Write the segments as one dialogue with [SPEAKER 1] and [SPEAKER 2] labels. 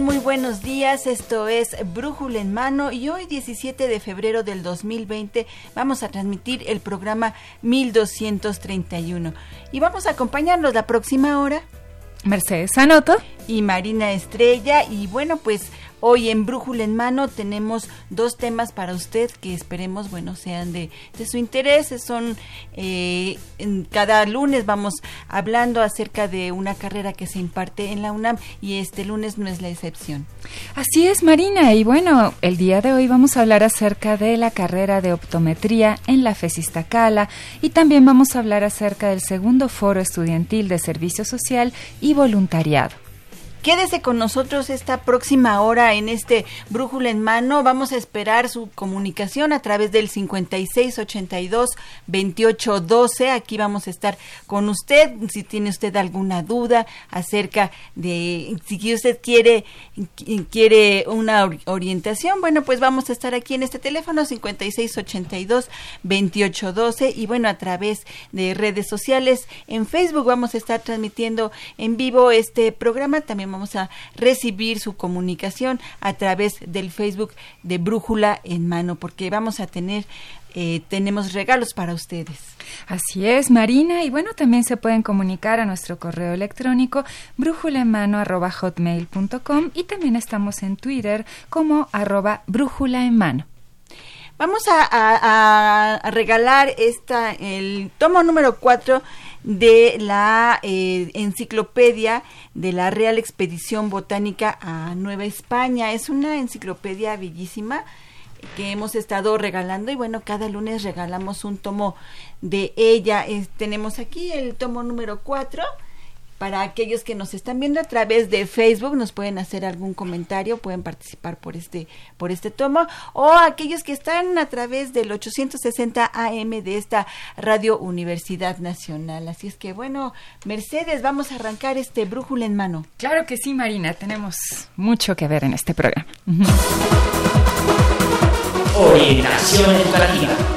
[SPEAKER 1] Muy buenos días, esto es Brújula en Mano y hoy 17 de febrero del 2020 vamos a transmitir el programa 1231 y vamos a acompañarnos la próxima hora.
[SPEAKER 2] Mercedes Sanoto
[SPEAKER 1] y Marina Estrella y bueno pues Hoy en Brújula en Mano tenemos dos temas para usted que esperemos, bueno, sean de, su interés. Son, eh, cada lunes vamos hablando acerca de una carrera que se imparte en la UNAM y este lunes no es la excepción.
[SPEAKER 2] Así es, Marina. Y bueno, el día de hoy vamos a hablar acerca de la carrera de optometría en la FESISTACALA y también vamos a hablar acerca del segundo foro estudiantil de servicio social y voluntariado.
[SPEAKER 1] Quédese con nosotros esta próxima hora en este Brújula en Mano. Vamos a esperar su comunicación a través del 5682-2812. Aquí vamos a estar con usted. Si tiene usted alguna duda acerca de si usted quiere, quiere una orientación, bueno, pues vamos a estar aquí en este teléfono 5682-2812 y bueno, a través de redes sociales. En Facebook vamos a estar transmitiendo en vivo este programa. También vamos a recibir su comunicación a través del Facebook de Brújula en Mano, porque vamos a tener eh, tenemos regalos para ustedes.
[SPEAKER 2] Así es, Marina. Y bueno, también se pueden comunicar a nuestro correo electrónico brújulaenmano.com y también estamos en Twitter como arroba brújula en mano.
[SPEAKER 1] Vamos a, a, regalar esta, el tomo número 4 de la eh, enciclopedia de la Real Expedición Botánica a Nueva España. Es una enciclopedia bellísima que hemos estado regalando y bueno, cada lunes regalamos un tomo de ella. tenemos aquí el tomo número 4 para aquellos que nos están viendo a través de Facebook, nos pueden hacer algún comentario, pueden participar por este, por este tomo, o aquellos que están a través del 860 AM de esta Radio Universidad Nacional. Así es que bueno, Mercedes, vamos a arrancar este brújula en mano.
[SPEAKER 2] Claro que sí, Marina, tenemos mucho que ver en este programa.
[SPEAKER 3] Orientación educativa.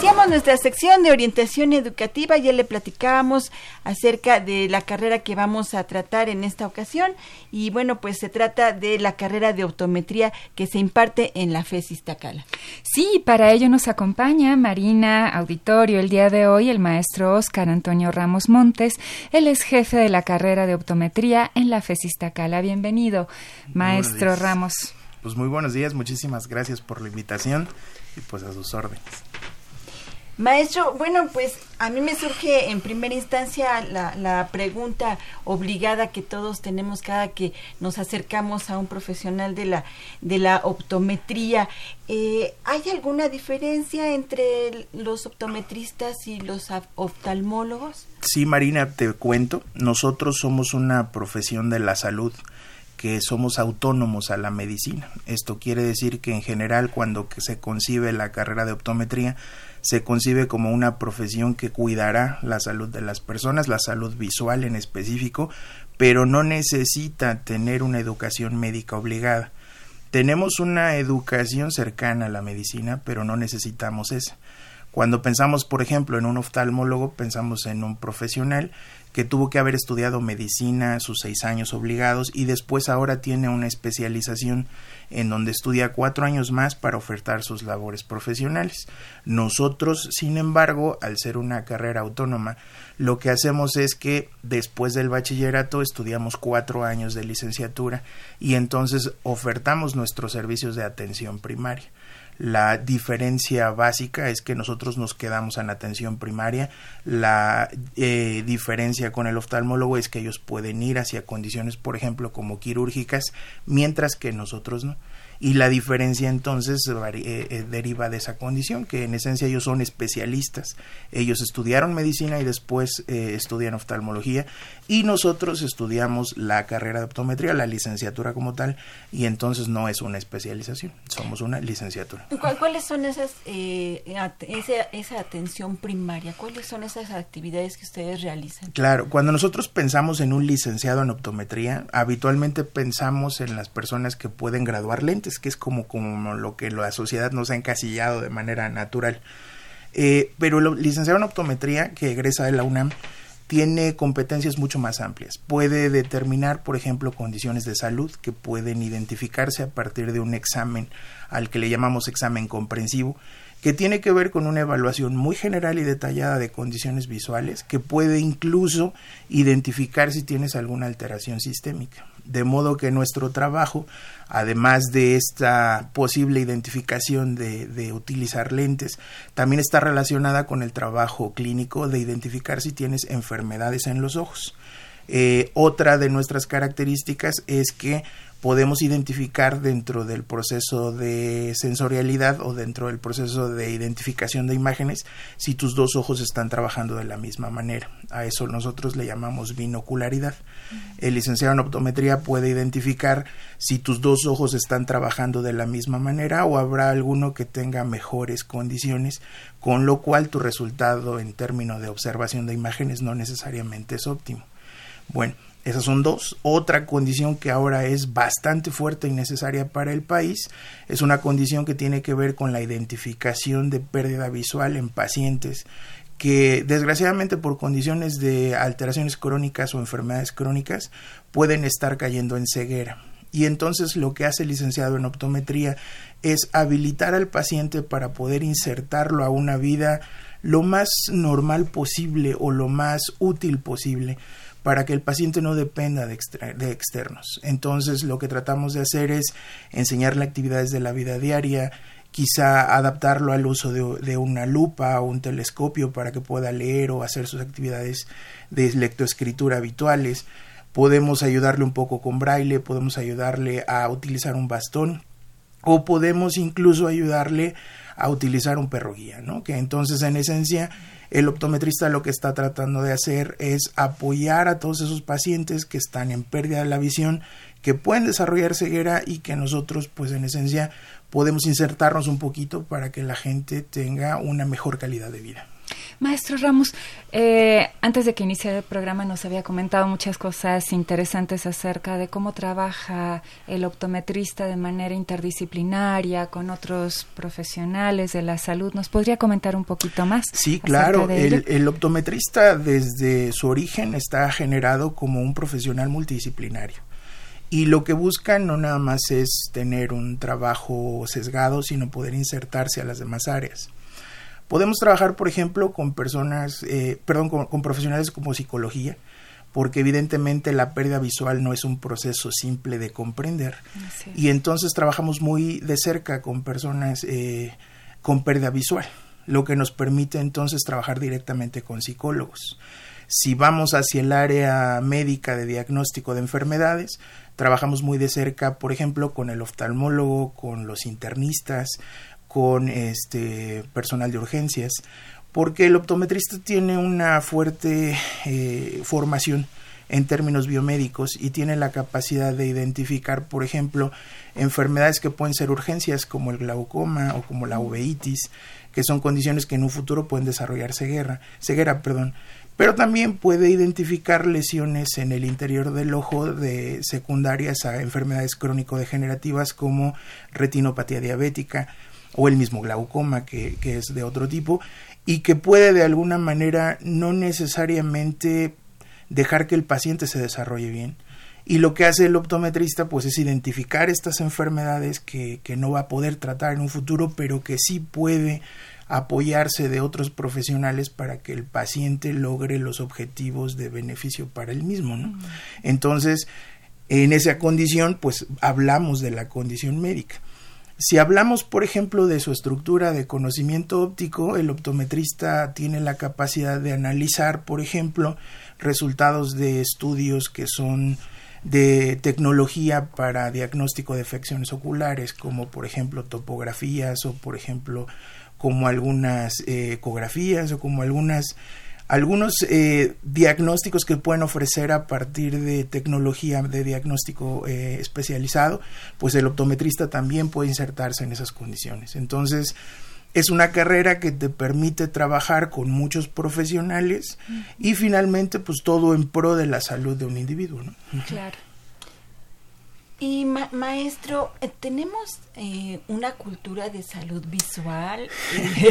[SPEAKER 1] Iniciamos nuestra sección de orientación educativa, ya le platicábamos acerca de la carrera que vamos a tratar en esta ocasión y bueno, pues se trata de la carrera de optometría que se imparte en la FES Iztacala.
[SPEAKER 2] Sí, para ello nos acompaña Marina Auditorio el día de hoy el maestro Oscar Antonio Ramos Montes, él es jefe de la carrera de optometría en la FES Iztacala. Bienvenido, maestro Ramos.
[SPEAKER 4] Pues muy buenos días, muchísimas gracias por la invitación y pues a sus órdenes.
[SPEAKER 1] Maestro, bueno, pues a mí me surge en primera instancia la, pregunta obligada que todos tenemos cada que nos acercamos a un profesional de la, de la optometría. Eh, ¿Hay alguna diferencia entre los optometristas y los oftalmólogos?
[SPEAKER 4] Sí, Marina, te cuento. Nosotros somos una profesión de la salud que somos autónomos a la medicina. Esto quiere decir que en general cuando se concibe la carrera de optometría se concibe como una profesión que cuidará la salud de las personas, la salud visual en específico, pero no necesita tener una educación médica obligada. Tenemos una educación cercana a la medicina, pero no necesitamos esa. Cuando pensamos, por ejemplo, en un oftalmólogo, pensamos en un profesional que tuvo que haber estudiado medicina sus seis años obligados y después ahora tiene una especialización en donde estudia cuatro años más para ofertar sus labores profesionales. Nosotros, sin embargo, al ser una carrera autónoma, lo que hacemos es que después del bachillerato estudiamos cuatro años de licenciatura y entonces ofertamos nuestros servicios de atención primaria. La diferencia básica es que nosotros nos quedamos en atención primaria. La eh, diferencia con el oftalmólogo es que ellos pueden ir hacia condiciones, por ejemplo, como quirúrgicas, mientras que nosotros no y la diferencia entonces eh, eh, deriva de esa condición, que en esencia ellos son especialistas. Ellos estudiaron medicina y después estudian oftalmología y nosotros estudiamos la carrera de optometría, la licenciatura como tal, y entonces no es una especialización, somos una licenciatura.
[SPEAKER 1] ¿Cuáles son esas, esa, esa atención primaria? ¿Cuáles son esas actividades que ustedes realizan?
[SPEAKER 4] Claro, cuando nosotros pensamos en un licenciado en optometría, habitualmente pensamos en las personas que pueden graduar lentes que es como, como lo que la sociedad nos ha encasillado de manera natural. Eh, pero el licenciado en optometría que egresa de la UNAM tiene competencias mucho más amplias. Puede determinar, por ejemplo, condiciones de salud que pueden identificarse a partir de un examen al que le llamamos examen comprensivo, que tiene que ver con una evaluación muy general y detallada de condiciones visuales, que puede incluso identificar si tienes alguna alteración sistémica. De modo que nuestro trabajo, además de esta posible identificación de, utilizar lentes, también está relacionada con el trabajo clínico de identificar si tienes enfermedades en los ojos. Eh, otra de nuestras características es que podemos identificar dentro del proceso de sensorialidad o dentro del proceso de identificación de imágenes si tus dos ojos están trabajando de la misma manera. A eso nosotros le llamamos binocularidad. El licenciado en optometría puede identificar si tus dos ojos están trabajando de la misma manera o habrá alguno que tenga mejores condiciones, con lo cual tu resultado en términos de observación de imágenes no necesariamente es óptimo. Bueno, esas son dos. Otra condición que ahora es bastante fuerte y necesaria para el país es una condición que tiene que ver con la identificación de pérdida visual en pacientes que desgraciadamente por condiciones de alteraciones crónicas o enfermedades crónicas pueden estar cayendo en ceguera. Y entonces lo que hace el licenciado en optometría es habilitar al paciente para poder insertarlo a una vida lo más normal posible o lo más útil posible para que el paciente no dependa de, externos. Entonces lo que tratamos de hacer es enseñarle actividades de la vida diaria, quizá adaptarlo al uso de, una lupa o un telescopio para que pueda leer o hacer sus actividades de lectoescritura habituales. Podemos ayudarle un poco con braille, podemos ayudarle a utilizar un bastón o podemos incluso ayudarle a utilizar un perro guía, ¿no? Que entonces en esencia el optometrista lo que está tratando de hacer es apoyar a todos esos pacientes que están en pérdida de la visión, que pueden desarrollar ceguera y que nosotros, pues en esencia, podemos insertarnos un poquito para que la gente tenga una mejor calidad de vida.
[SPEAKER 2] Maestro Ramos, eh, antes de que iniciara el programa nos había comentado muchas cosas interesantes acerca de cómo trabaja el optometrista de manera interdisciplinaria con otros profesionales de la salud. ¿Nos podría comentar un poquito más?
[SPEAKER 4] Sí, claro. El, el optometrista desde su origen está generado como un profesional multidisciplinario. Y lo que busca no nada más es tener un trabajo sesgado, sino poder insertarse a las demás áreas. Podemos trabajar, por ejemplo, con personas, eh, perdón, con, profesionales como psicología, porque evidentemente la pérdida visual no es un proceso simple de comprender. Y entonces trabajamos muy de cerca con personas eh, con pérdida visual, lo que nos permite entonces trabajar directamente con psicólogos. Si vamos hacia el área médica de diagnóstico de enfermedades, trabajamos muy de cerca, por ejemplo, con el oftalmólogo, con los internistas, con este personal de urgencias, porque el optometrista tiene una fuerte eh, formación en términos biomédicos y tiene la capacidad de identificar, por ejemplo, enfermedades que pueden ser urgencias como el glaucoma o como la uveitis, que son condiciones que en un futuro pueden desarrollar ceguera, ceguera, perdón. Pero también puede identificar lesiones en el interior del ojo de secundarias a enfermedades crónico-degenerativas como retinopatía diabética, o el mismo glaucoma que, es de otro tipo y que puede de alguna manera no necesariamente dejar que el paciente se desarrolle bien. Y lo que hace el optometrista pues es identificar estas enfermedades que, que no va a poder tratar en un futuro, pero que sí puede apoyarse de otros profesionales para que el paciente logre los objetivos de beneficio para él mismo, ¿no? Entonces, en esa condición, pues hablamos de la condición médica. Si hablamos, por ejemplo, de su estructura de conocimiento óptico, el optometrista tiene la capacidad de analizar, por ejemplo, resultados de estudios que son de tecnología para diagnóstico de afecciones oculares, como por ejemplo topografías o por ejemplo como algunas eh, ecografías o como algunas algunos eh, diagnósticos que pueden ofrecer a partir de tecnología de diagnóstico eh, especializado, pues el optometrista también puede insertarse en esas condiciones. Entonces, es una carrera que te permite trabajar con muchos profesionales y finalmente, pues todo en pro de la salud de un individuo. ¿no?
[SPEAKER 2] Claro.
[SPEAKER 1] Y maestro, eh, tenemos eh, una cultura de salud visual.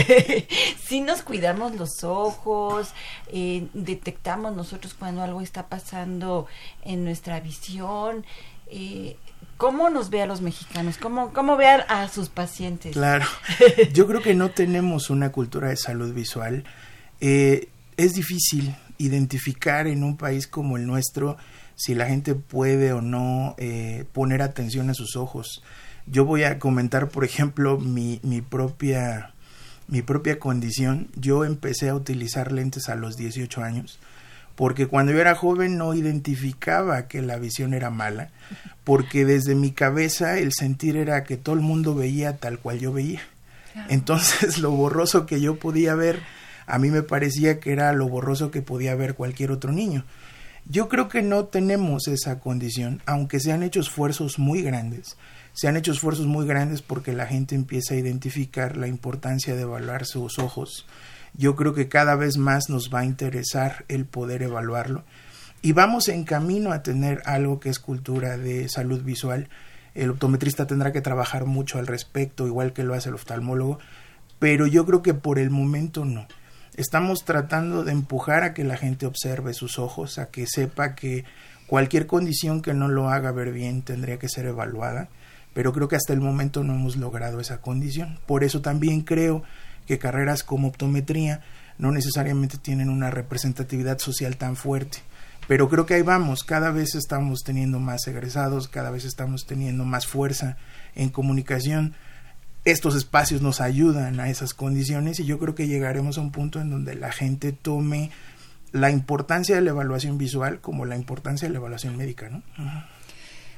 [SPEAKER 1] si nos cuidamos los ojos, eh, detectamos nosotros cuando algo está pasando en nuestra visión. ¿Cómo nos ve a los mexicanos? ¿Cómo, cómo ve a, sus pacientes?
[SPEAKER 4] Claro, yo creo que no tenemos una cultura de salud visual. es difícil identificar en un país como el nuestro si la gente puede o no eh, poner atención a sus ojos. Yo voy a comentar, por ejemplo, mi, mi, propia, mi propia condición. Yo empecé a utilizar lentes a los 18 años porque cuando yo era joven no identificaba que la visión era mala, porque desde mi cabeza el sentir era que todo el mundo veía tal cual yo veía. Entonces lo borroso que yo podía ver, a mí me parecía que era lo borroso que podía ver cualquier otro niño. Yo creo que no tenemos esa condición, aunque se han hecho esfuerzos muy grandes. Se han hecho esfuerzos muy grandes porque la gente empieza a identificar la importancia de evaluar sus ojos. Yo creo que cada vez más nos va a interesar el poder evaluarlo. Y vamos en camino a tener algo que es cultura de salud visual. El optometrista tendrá que trabajar mucho al respecto, igual que lo hace el oftalmólogo, pero yo creo que por el momento no. Estamos tratando de empujar a que la gente observe sus ojos, a que sepa que cualquier condición que no lo haga ver bien tendría que ser evaluada, pero creo que hasta el momento no hemos logrado esa condición. Por eso también creo que carreras como optometría no necesariamente tienen una representatividad social tan fuerte. Pero creo que ahí vamos, cada vez estamos teniendo más egresados, cada vez estamos teniendo más fuerza en comunicación estos espacios nos ayudan a esas condiciones y yo creo que llegaremos a un punto en donde la gente tome la importancia de la evaluación visual como la importancia de la evaluación médica, ¿no?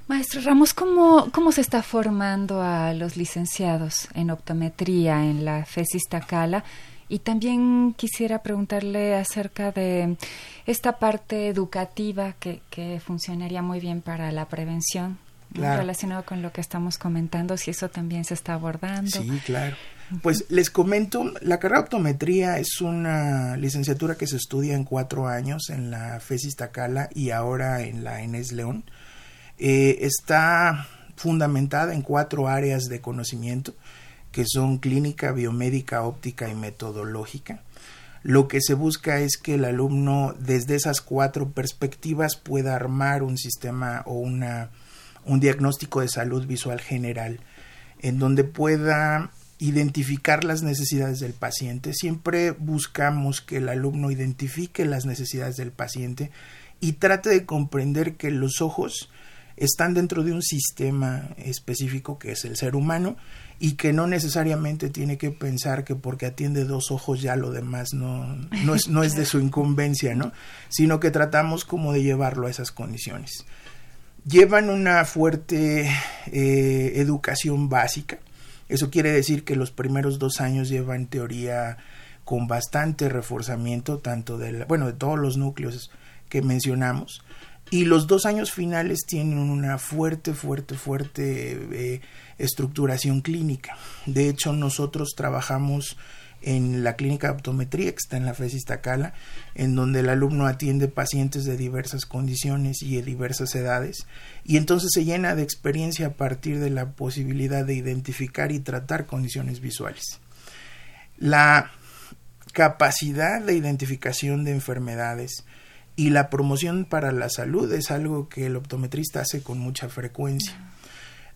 [SPEAKER 2] Maestro Ramos, ¿cómo, ¿cómo se está formando a los licenciados en optometría en la FESIS Tacala? Y también quisiera preguntarle acerca de esta parte educativa que, que funcionaría muy bien para la prevención relacionado con lo que estamos comentando, si eso también se está abordando.
[SPEAKER 4] Sí, claro. Pues les comento, la carrera de optometría es una licenciatura que se estudia en cuatro años en la FESIS Tacala y ahora en la ENES León. Eh, está fundamentada en cuatro áreas de conocimiento que son clínica, biomédica, óptica y metodológica. Lo que se busca es que el alumno desde esas cuatro perspectivas pueda armar un sistema o una un diagnóstico de salud visual general, en donde pueda identificar las necesidades del paciente. Siempre buscamos que el alumno identifique las necesidades del paciente y trate de comprender que los ojos están dentro de un sistema específico que es el ser humano y que no necesariamente tiene que pensar que porque atiende dos ojos ya lo demás no, no, es, no es de su incumbencia, ¿no? Sino que tratamos como de llevarlo a esas condiciones llevan una fuerte eh, educación básica. Eso quiere decir que los primeros dos años llevan teoría con bastante reforzamiento, tanto de, bueno, de todos los núcleos que mencionamos. Y los dos años finales tienen una fuerte, fuerte, fuerte eh, estructuración clínica. De hecho, nosotros trabajamos en la clínica de optometría que está en la FESIS Tacala, en donde el alumno atiende pacientes de diversas condiciones y de diversas edades, y entonces se llena de experiencia a partir de la posibilidad de identificar y tratar condiciones visuales. La capacidad de identificación de enfermedades y la promoción para la salud es algo que el optometrista hace con mucha frecuencia.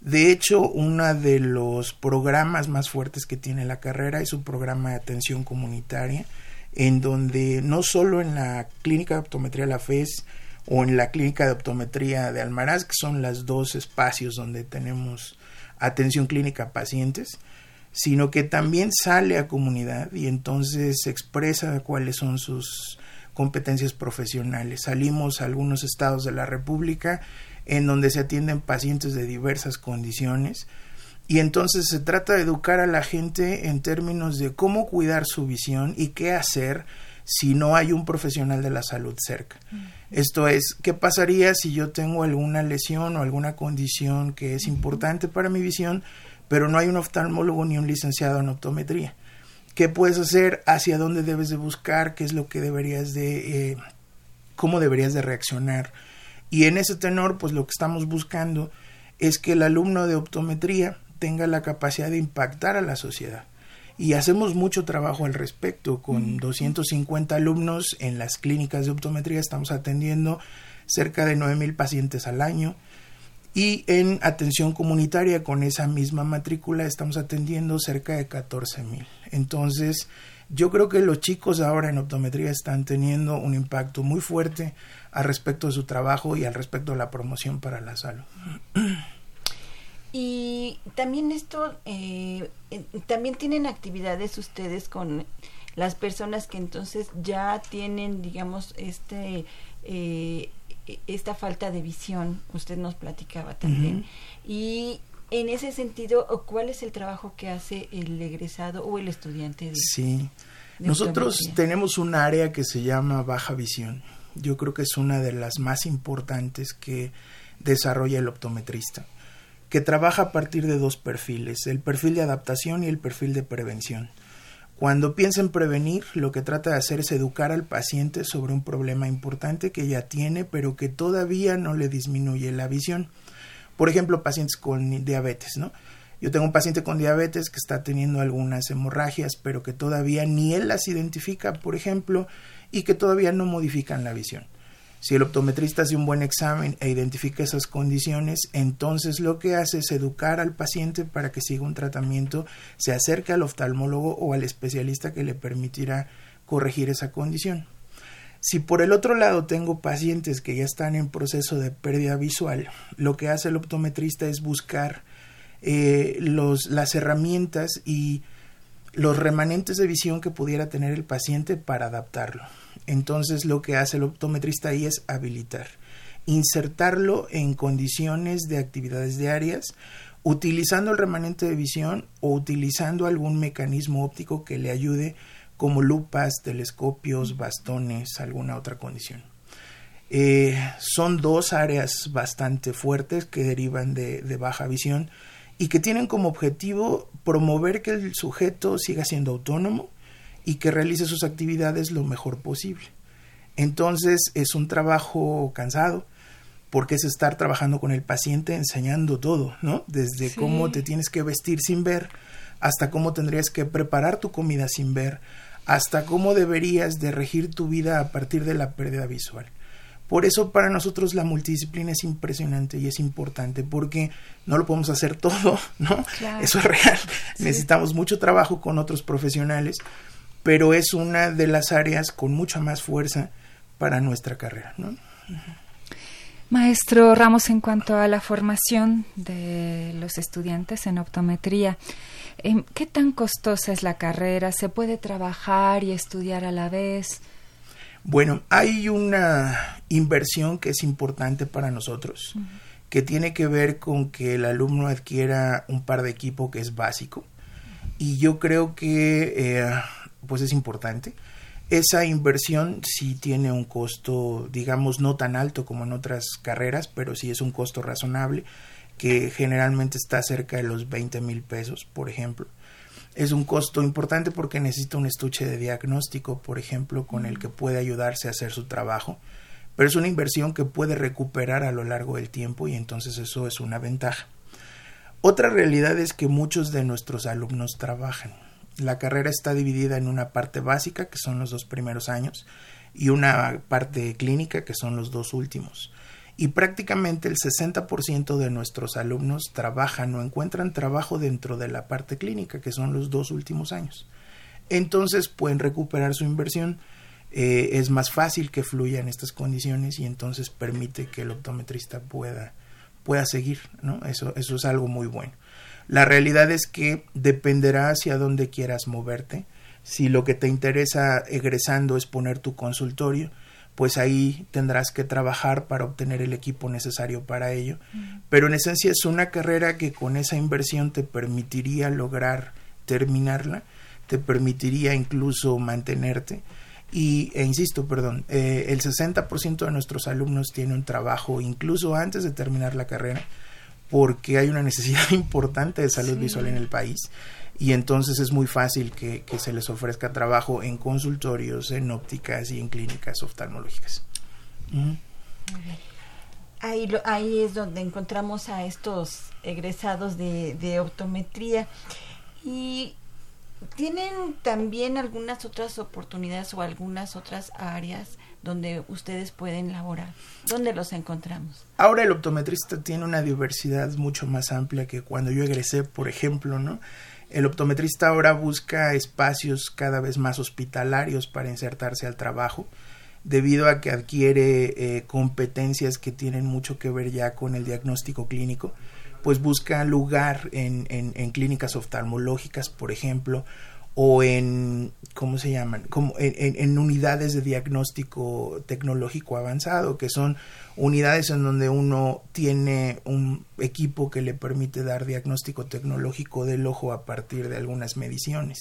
[SPEAKER 4] De hecho, uno de los programas más fuertes que tiene la carrera es un programa de atención comunitaria, en donde no solo en la clínica de optometría La FES o en la clínica de optometría de Almaraz, que son los dos espacios donde tenemos atención clínica a pacientes, sino que también sale a comunidad y entonces expresa cuáles son sus competencias profesionales. Salimos a algunos estados de la República en donde se atienden pacientes de diversas condiciones y entonces se trata de educar a la gente en términos de cómo cuidar su visión y qué hacer si no hay un profesional de la salud cerca. Esto es, ¿qué pasaría si yo tengo alguna lesión o alguna condición que es importante para mi visión? pero no hay un oftalmólogo ni un licenciado en optometría. ¿Qué puedes hacer? ¿Hacia dónde debes de buscar? ¿Qué es lo que deberías de... Eh, cómo deberías de reaccionar? Y en ese tenor, pues lo que estamos buscando es que el alumno de optometría tenga la capacidad de impactar a la sociedad. Y hacemos mucho trabajo al respecto. Con 250 alumnos en las clínicas de optometría estamos atendiendo cerca de 9.000 pacientes al año y en atención comunitaria con esa misma matrícula estamos atendiendo cerca de 14 mil. Entonces, yo creo que los chicos ahora en optometría están teniendo un impacto muy fuerte al respecto de su trabajo y al respecto de la promoción para la salud.
[SPEAKER 1] Y también esto, eh, también tienen actividades ustedes con las personas que entonces ya tienen, digamos, este eh, esta falta de visión, usted nos platicaba también, y en ese sentido, ¿cuál es el trabajo que hace el egresado o el estudiante? De,
[SPEAKER 4] sí, nosotros tenemos un área que se llama baja visión. Yo creo que es una de las más importantes que desarrolla el optometrista, que trabaja a partir de dos perfiles, el perfil de adaptación y el perfil de prevención. Cuando piensa en prevenir, lo que trata de hacer es educar al paciente sobre un problema importante que ya tiene, pero que todavía no le disminuye la visión. Por ejemplo, pacientes con diabetes, ¿no? Yo tengo un paciente con diabetes que está teniendo algunas hemorragias, pero que todavía ni él las identifica, por ejemplo, y que todavía no modifican la visión. Si el optometrista hace un buen examen e identifica esas condiciones, entonces lo que hace es educar al paciente para que siga un tratamiento, se acerque al oftalmólogo o al especialista que le permitirá corregir esa condición. Si por el otro lado tengo pacientes que ya están en proceso de pérdida visual, lo que hace el optometrista es buscar eh, los, las herramientas y los remanentes de visión que pudiera tener el paciente para adaptarlo. Entonces lo que hace el optometrista ahí es habilitar, insertarlo en condiciones de actividades diarias, utilizando el remanente de visión o utilizando algún mecanismo óptico que le ayude como lupas, telescopios, bastones, alguna otra condición. Eh, son dos áreas bastante fuertes que derivan de, de baja visión y que tienen como objetivo promover que el sujeto siga siendo autónomo, y que realice sus actividades lo mejor posible. Entonces es un trabajo cansado porque es estar trabajando con el paciente enseñando todo, ¿no? Desde cómo te tienes que vestir sin ver hasta cómo tendrías que preparar tu comida sin ver, hasta cómo deberías de regir tu vida a partir de la pérdida visual. Por eso para nosotros la multidisciplina es impresionante y es importante porque no lo podemos hacer todo, ¿no? Eso es real. Necesitamos mucho trabajo con otros profesionales pero es una de las áreas con mucha más fuerza para nuestra carrera. ¿no?
[SPEAKER 2] Maestro Ramos, en cuanto a la formación de los estudiantes en optometría, em, ¿qué tan costosa es la carrera? ¿Se puede trabajar y estudiar a la vez?
[SPEAKER 4] Bueno, hay una inversión que es importante para nosotros, que tiene que ver con que el alumno adquiera un par de equipo que es básico. Y yo creo que eh, pues es importante. Esa inversión sí tiene un costo, digamos, no tan alto como en otras carreras, pero sí es un costo razonable, que generalmente está cerca de los 20 mil pesos, por ejemplo. Es un costo importante porque necesita un estuche de diagnóstico, por ejemplo, con el que puede ayudarse a hacer su trabajo, pero es una inversión que puede recuperar a lo largo del tiempo y entonces eso es una ventaja. Otra realidad es que muchos de nuestros alumnos trabajan La carrera está dividida en una parte básica, que son los dos primeros años, y una parte clínica, que son los dos últimos. Y prácticamente el 60% de nuestros alumnos trabajan o encuentran trabajo dentro de la parte clínica, que son los dos últimos años. Entonces pueden recuperar su inversión. Eh, es más fácil que fluya en estas condiciones y entonces permite que el optometrista pueda, pueda seguir. ¿no? Eso, eso es algo muy bueno. La realidad es que dependerá hacia dónde quieras moverte. Si lo que te interesa egresando es poner tu consultorio, pues ahí tendrás que trabajar para obtener el equipo necesario para ello. Pero en esencia es una carrera que con esa inversión te permitiría lograr terminarla, te permitiría incluso mantenerte. Y, e insisto, perdón, eh, el 60% de nuestros alumnos tiene un trabajo incluso antes de terminar la carrera porque hay una necesidad importante de salud visual en el país y entonces es muy fácil que, se les ofrezca trabajo en consultorios, en ópticas y en clínicas oftalmológicas.
[SPEAKER 1] Ahí, ahí es donde encontramos a estos egresados de, de optometría. Y tienen también algunas otras oportunidades o algunas otras áreas donde ustedes pueden laborar? ¿Dónde los encontramos?
[SPEAKER 4] Ahora el optometrista tiene una diversidad mucho más amplia que cuando yo egresé, por ejemplo, ¿no? El optometrista ahora busca espacios cada vez más hospitalarios para insertarse al trabajo, debido a que adquiere eh, competencias que tienen mucho que ver ya con el diagnóstico clínico, pues busca lugar en, en clínicas oftalmológicas, por ejemplo, o en, ¿cómo se llaman? Como en, unidades de diagnóstico tecnológico avanzado, que son unidades en donde uno tiene un equipo que le permite dar diagnóstico tecnológico del ojo a partir de algunas mediciones.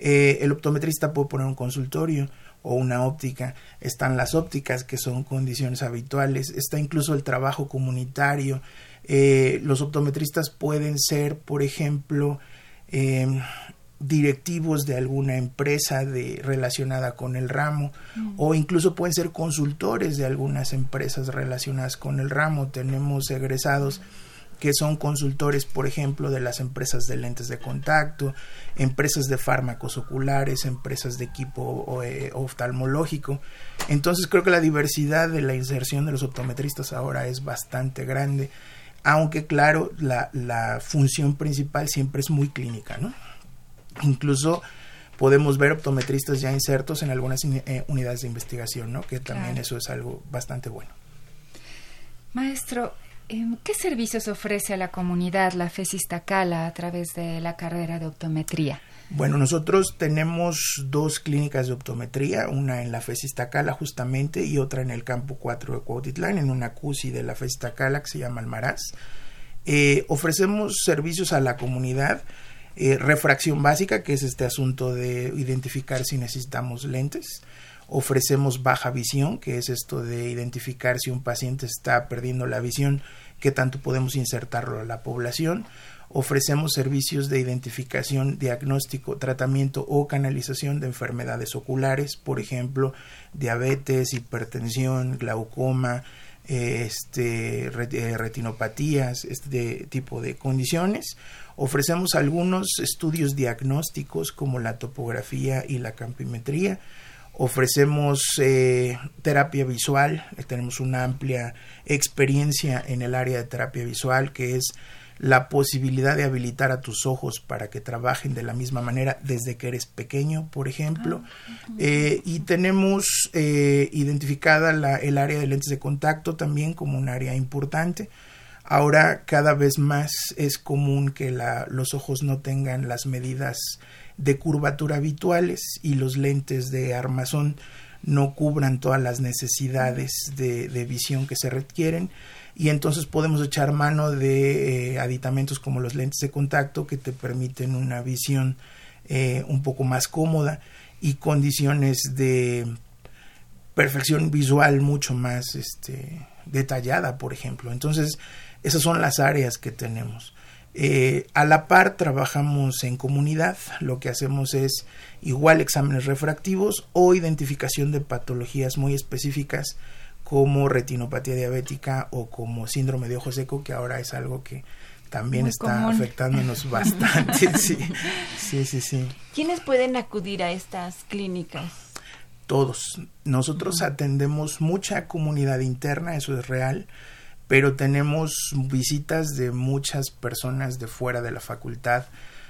[SPEAKER 4] Eh, el optometrista puede poner un consultorio o una óptica, están las ópticas que son condiciones habituales, está incluso el trabajo comunitario, eh, los optometristas pueden ser, por ejemplo, eh, directivos de alguna empresa de, relacionada con el ramo mm. o incluso pueden ser consultores de algunas empresas relacionadas con el ramo. Tenemos egresados que son consultores, por ejemplo, de las empresas de lentes de contacto, empresas de fármacos oculares, empresas de equipo eh, oftalmológico. Entonces creo que la diversidad de la inserción de los optometristas ahora es bastante grande, aunque claro, la, la función principal siempre es muy clínica, ¿no? Incluso podemos ver optometristas ya insertos en algunas eh, unidades de investigación, ¿no? Que también eso es algo bastante bueno.
[SPEAKER 2] Maestro, em, ¿qué servicios ofrece a la comunidad la FESIS Tacala a través de la carrera de optometría?
[SPEAKER 4] Bueno, nosotros tenemos dos clínicas de optometría, una en la FESIS Tacala justamente y otra en el campo 4 de Cuautitlán, en una CUSI de la FESIS Tacala que se llama Almaraz. Eh, ofrecemos servicios a la comunidad eh, refracción básica, que es este asunto de identificar si necesitamos lentes. Ofrecemos baja visión, que es esto de identificar si un paciente está perdiendo la visión, qué tanto podemos insertarlo a la población. Ofrecemos servicios de identificación, diagnóstico, tratamiento o canalización de enfermedades oculares, por ejemplo, diabetes, hipertensión, glaucoma, este, eh, retinopatías, este tipo de condiciones. Ofrecemos algunos estudios diagnósticos como la topografía y la campimetría. Ofrecemos eh, terapia visual, tenemos una amplia experiencia en el área de terapia visual que es la posibilidad de habilitar a tus ojos para que trabajen de la misma manera desde que eres pequeño, por ejemplo. Ah, eh, y tenemos eh, identificada la, el área de lentes de contacto también como un área importante. Ahora cada vez más es común que los ojos no tengan las medidas de curvatura habituales y los lentes de armazón no cubran todas las necesidades de, visión que se requieren y entonces podemos echar mano de eh, aditamentos como los lentes de contacto que te permiten una visión eh, un poco más cómoda y condiciones de perfección visual mucho más este, detallada, por ejemplo. Entonces, esas son las áreas que tenemos. Eh, a la par trabajamos en comunidad, lo que hacemos es igual exámenes refractivos o identificación de patologías muy específicas como retinopatía diabética o como síndrome de ojo seco, que ahora es algo que también está afectándonos bastante. sí, sí, sí, sí.
[SPEAKER 1] ¿Quiénes pueden acudir a estas clínicas?
[SPEAKER 4] Todos. Nosotros atendemos mucha comunidad interna, eso es real, pero tenemos visitas de muchas personas de fuera de la facultad,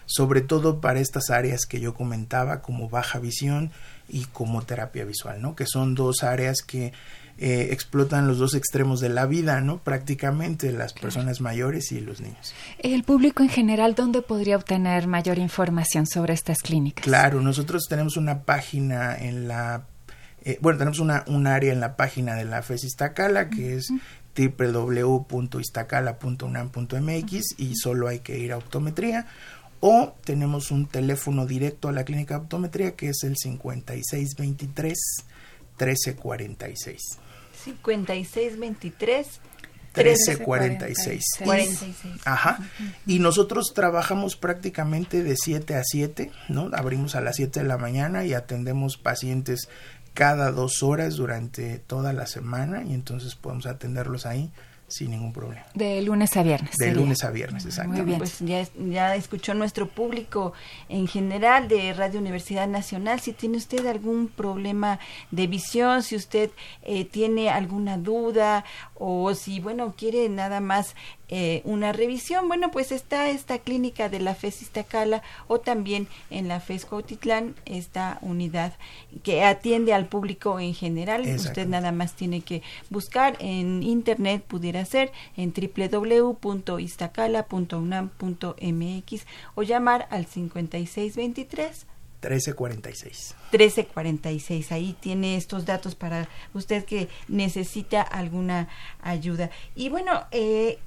[SPEAKER 4] sobre todo para estas áreas que yo comentaba, como baja visión y como terapia visual, ¿no? Que son dos áreas que eh, explotan los dos extremos de la vida, ¿no? Prácticamente las personas mayores y los niños.
[SPEAKER 2] El público en general, ¿dónde podría obtener mayor información sobre estas clínicas?
[SPEAKER 4] Claro, nosotros tenemos una página en la, eh, bueno, tenemos una, un área en la página de la FES Iztacala que es www.iztacala.unam.mx y solo hay que ir a optometría o tenemos un teléfono directo a la clínica de optometría que es el 5623 1346.
[SPEAKER 1] 5623
[SPEAKER 4] 1346. 46. Ajá. Y nosotros trabajamos prácticamente de 7 a 7, ¿no? Abrimos a las 7 de la mañana y atendemos pacientes cada dos horas durante toda la semana y entonces podemos atenderlos ahí sin ningún problema.
[SPEAKER 2] De lunes a viernes.
[SPEAKER 4] De lunes a viernes, exactamente. Muy bien.
[SPEAKER 1] Pues ya, ya escuchó nuestro público en general de Radio Universidad Nacional. Si tiene usted algún problema de visión, si usted eh, tiene alguna duda o si, bueno, quiere nada más eh, una revisión, bueno, pues está esta clínica de la FES Iztacala o también en la FES Cuautitlán, esta unidad que atiende al público en general. Usted nada más tiene que buscar en internet, pudiera ser en www.iztacala.unam.mx o llamar al 5623
[SPEAKER 4] 1346.
[SPEAKER 1] 1346. Ahí tiene estos datos para usted que necesita alguna ayuda. Y bueno, eh,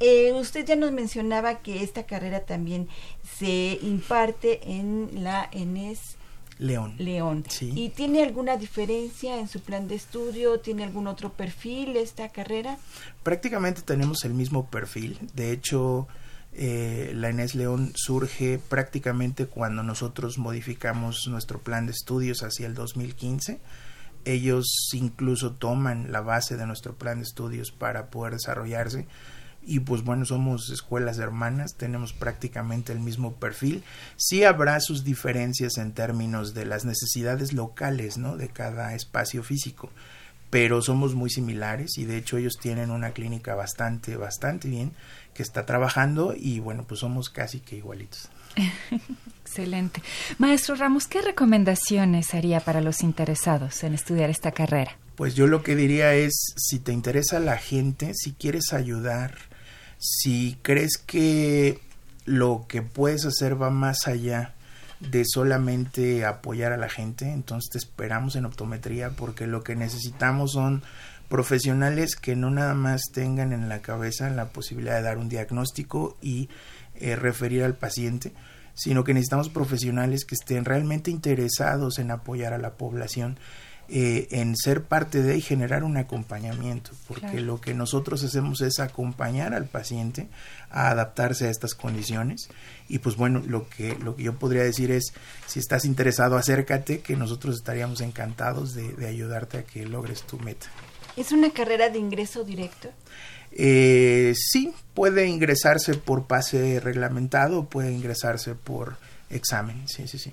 [SPEAKER 1] eh, usted ya nos mencionaba que esta carrera también se imparte en la ENES
[SPEAKER 4] León.
[SPEAKER 1] León. ¿Y tiene alguna diferencia en su plan de estudio? ¿Tiene algún otro perfil esta carrera?
[SPEAKER 4] Prácticamente tenemos el mismo perfil. De hecho, eh, la ENES León surge prácticamente cuando nosotros modificamos nuestro plan de estudios hacia el 2015. Ellos incluso toman la base de nuestro plan de estudios para poder desarrollarse y pues bueno, somos escuelas hermanas, tenemos prácticamente el mismo perfil. Sí habrá sus diferencias en términos de las necesidades locales, ¿no? De cada espacio físico, pero somos muy similares y de hecho ellos tienen una clínica bastante, bastante bien que está trabajando y bueno, pues somos casi que igualitos.
[SPEAKER 2] Excelente. Maestro Ramos, ¿qué recomendaciones haría para los interesados en estudiar esta carrera?
[SPEAKER 4] Pues yo lo que diría es, si te interesa la gente, si quieres ayudar, si crees que lo que puedes hacer va más allá de solamente apoyar a la gente, entonces te esperamos en optometría porque lo que necesitamos son profesionales que no nada más tengan en la cabeza la posibilidad de dar un diagnóstico y eh, referir al paciente, sino que necesitamos profesionales que estén realmente interesados en apoyar a la población eh, en ser parte de y generar un acompañamiento, porque lo que nosotros hacemos es acompañar al paciente a adaptarse a estas condiciones y pues bueno, lo que, lo que yo podría decir es, si estás interesado, acércate, que nosotros estaríamos encantados de, ayudarte a que logres tu meta.
[SPEAKER 1] ¿Es una carrera de ingreso directo?
[SPEAKER 4] Eh, sí, puede ingresarse por pase reglamentado, puede ingresarse por examen, sí, sí, sí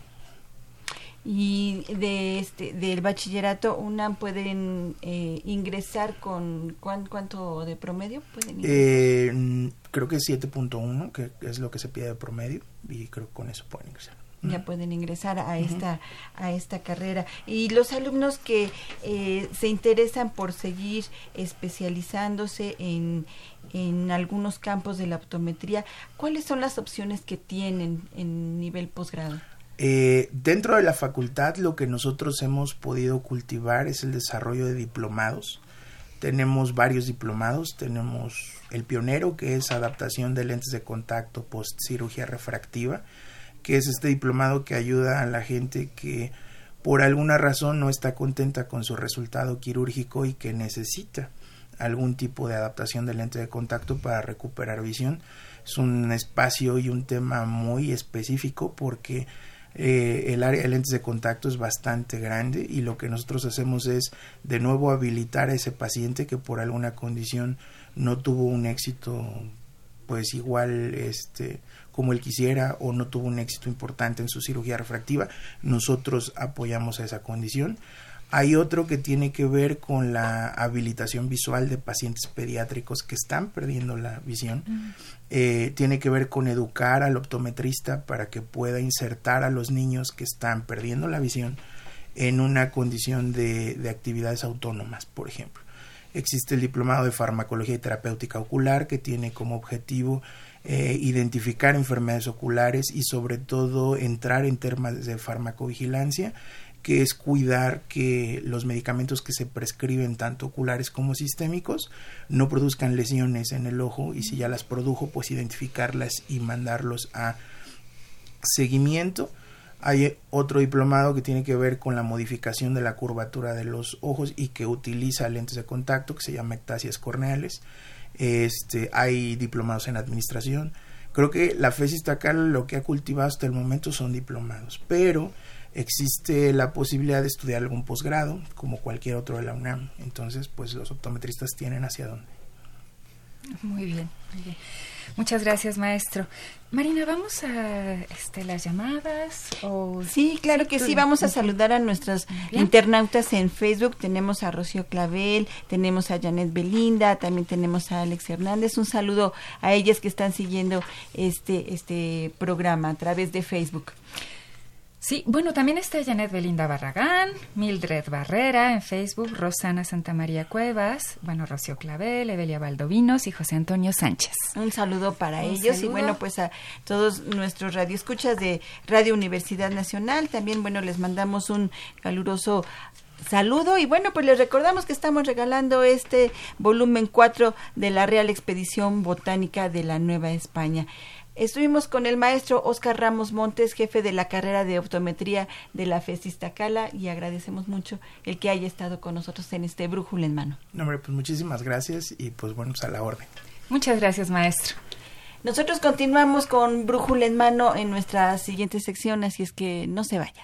[SPEAKER 1] y de este del bachillerato UNAM pueden eh, ingresar con cuánto de promedio pueden
[SPEAKER 4] eh, creo que 7.1 que es lo que se pide de promedio y creo que con eso pueden ingresar.
[SPEAKER 1] Ya pueden ingresar a esta a esta carrera. Y los alumnos que eh, se interesan por seguir especializándose en en algunos campos de la optometría cuáles son las opciones que tienen en nivel posgrado
[SPEAKER 4] eh, dentro de la facultad lo que nosotros hemos podido cultivar es el desarrollo de diplomados. Tenemos varios diplomados, tenemos el pionero que es adaptación de lentes de contacto post cirugía refractiva, que es este diplomado que ayuda a la gente que por alguna razón no está contenta con su resultado quirúrgico y que necesita algún tipo de adaptación de lente de contacto para recuperar visión. Es un espacio y un tema muy específico porque eh, el área de lentes de contacto es bastante grande y lo que nosotros hacemos es de nuevo habilitar a ese paciente que por alguna condición no tuvo un éxito pues igual este como él quisiera o no tuvo un éxito importante en su cirugía refractiva, nosotros apoyamos a esa condición. Hay otro que tiene que ver con la habilitación visual de pacientes pediátricos que están perdiendo la visión. Eh, tiene que ver con educar al optometrista para que pueda insertar a los niños que están perdiendo la visión en una condición de, de actividades autónomas, por ejemplo. Existe el diplomado de farmacología y terapéutica ocular que tiene como objetivo eh, identificar enfermedades oculares y sobre todo entrar en temas de farmacovigilancia que es cuidar que los medicamentos que se prescriben tanto oculares como sistémicos no produzcan lesiones en el ojo y si ya las produjo pues identificarlas y mandarlos a seguimiento hay otro diplomado que tiene que ver con la modificación de la curvatura de los ojos y que utiliza lentes de contacto que se llama ectasias corneales este, hay diplomados en administración. Creo que la FESIS Estacal lo que ha cultivado hasta el momento son diplomados, pero existe la posibilidad de estudiar algún posgrado, como cualquier otro de la UNAM. Entonces, pues los optometristas tienen hacia dónde.
[SPEAKER 2] Muy bien, muy bien. Muchas gracias, maestro. Marina, ¿vamos a este, las llamadas? O...
[SPEAKER 1] Sí, claro que sí. Vamos a saludar a nuestros internautas en Facebook. Tenemos a Rocío Clavel, tenemos a Janet Belinda, también tenemos a Alex Hernández. Un saludo a ellas que están siguiendo este, este programa a través de Facebook.
[SPEAKER 2] Sí, bueno, también está Janet Belinda Barragán, Mildred Barrera en Facebook, Rosana Santamaría Cuevas, bueno, Rocío Clavel, Evelia Valdovinos y José Antonio Sánchez.
[SPEAKER 1] Un saludo para ellos y bueno, pues a todos nuestros radioescuchas de Radio Universidad Nacional. También, bueno, les mandamos un caluroso saludo y bueno, pues les recordamos que estamos regalando este volumen 4 de la Real Expedición Botánica de la Nueva España. Estuvimos con el maestro Oscar Ramos Montes, jefe de la carrera de optometría de la Cala y agradecemos mucho el que haya estado con nosotros en este brújula en mano.
[SPEAKER 4] No, hombre, pues muchísimas gracias y pues bueno, pues a la orden.
[SPEAKER 2] Muchas gracias, maestro.
[SPEAKER 1] Nosotros continuamos con brújula en mano en nuestra siguiente sección, así es que no se vaya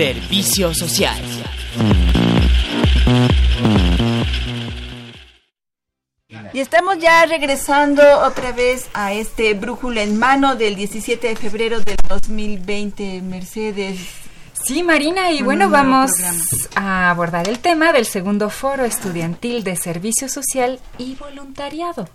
[SPEAKER 3] Servicio social.
[SPEAKER 1] Y estamos ya regresando otra vez a este brújula en mano del 17 de febrero del 2020, Mercedes.
[SPEAKER 2] Sí, Marina, y bueno, vamos a abordar el tema del segundo foro estudiantil de servicio social y voluntariado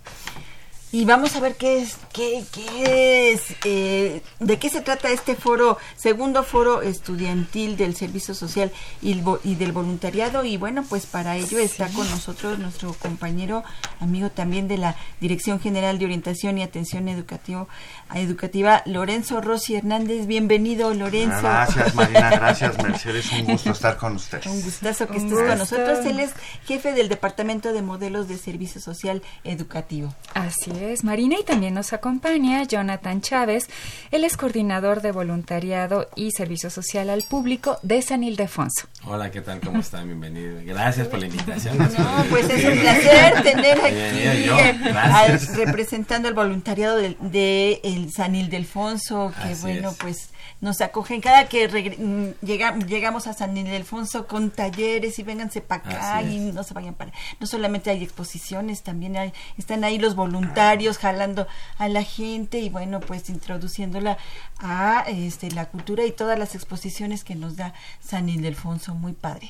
[SPEAKER 1] y vamos a ver qué es, qué, qué es, eh, de qué se trata este foro, segundo foro estudiantil del servicio social y, y del voluntariado. Y bueno, pues para ello está con nosotros nuestro compañero, amigo también de la Dirección General de Orientación y Atención Educativo, Educativa, Lorenzo Rossi Hernández. Bienvenido, Lorenzo.
[SPEAKER 5] Gracias, Marina, gracias, Mercedes. Un gusto estar con usted.
[SPEAKER 1] Un gustazo que estés con nosotros. Él es jefe del Departamento de Modelos de Servicio Social Educativo.
[SPEAKER 2] Así es. Marina y también nos acompaña Jonathan Chávez, él es coordinador de voluntariado y servicio social al público de San Ildefonso.
[SPEAKER 6] Hola, ¿qué tal? ¿Cómo están? Bienvenido. Gracias por la invitación.
[SPEAKER 1] No, pues es un placer tener aquí representando el voluntariado de, el San Ildefonso, que bueno, pues nos acogen cada que mm, llegamos a San Ildefonso con talleres y vénganse para acá y no se vayan para no solamente hay exposiciones también hay están ahí los voluntarios jalando a la gente y bueno, pues introduciéndola a este, la cultura y todas las exposiciones que nos da San Ildefonso, muy padre.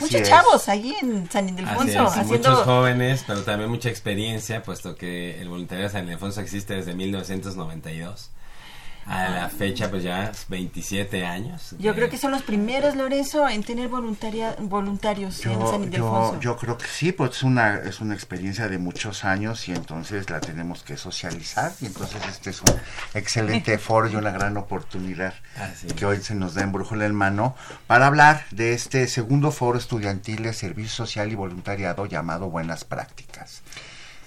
[SPEAKER 1] Muchos chavos ahí en San Ildefonso.
[SPEAKER 6] haciendo... Muchos jóvenes, pero también mucha experiencia, puesto que el voluntariado de San Ildefonso existe desde 1992 a la fecha pues ya 27 años.
[SPEAKER 1] Yo creo que son los primeros, Lorenzo, en tener voluntaria, voluntarios
[SPEAKER 5] yo,
[SPEAKER 1] en San Ildefonso.
[SPEAKER 5] Yo, creo que sí, pues es una, es una experiencia de muchos años y entonces la tenemos que socializar y entonces este es un excelente foro y una gran oportunidad que hoy se nos da en Brújula en Mano para hablar de este segundo foro estudiantil de servicio social y voluntariado llamado Buenas Prácticas.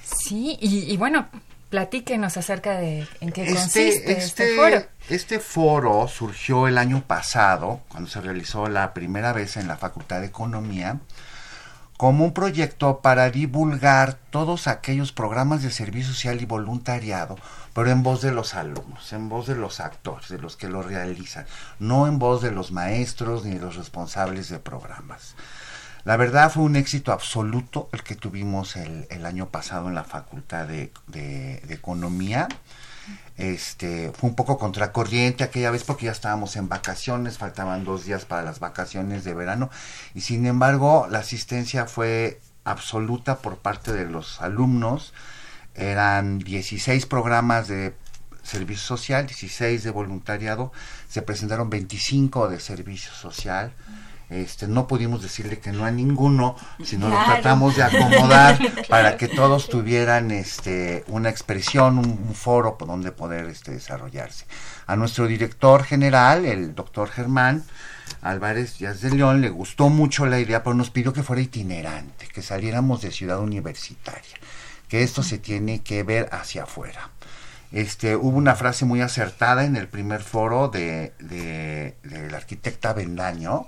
[SPEAKER 2] Sí, y, y bueno, Platíquenos acerca de en qué este, consiste este, este, foro.
[SPEAKER 5] Este foro surgió el año pasado, cuando se realizó la primera vez en la Facultad de Economía, como un proyecto para divulgar todos aquellos programas de servicio social y voluntariado, pero en voz de los alumnos, en voz de los actores, de los que lo realizan, no en voz de los maestros ni de los responsables de programas. La verdad fue un éxito absoluto el que tuvimos el, año pasado en la Facultad de, de, Economía. Este, fue un poco contracorriente aquella vez porque ya estábamos en vacaciones, faltaban dos días para las vacaciones de verano y sin embargo la asistencia fue absoluta por parte de los alumnos. Eran 16 programas de servicio social, 16 de voluntariado, se presentaron 25 de servicio social. Este, no pudimos decirle que no a ninguno, sino lo tratamos de acomodar para que todos tuvieran este, una expresión, un, foro por donde poder este, desarrollarse. A nuestro director general, el doctor Germán Álvarez Díaz de León, le gustó mucho la idea, pero nos pidió que fuera itinerante, que saliéramos de ciudad universitaria, que esto se tiene que ver hacia afuera. Este, hubo una frase muy acertada en el primer foro de, de, de la arquitecta Bendaño,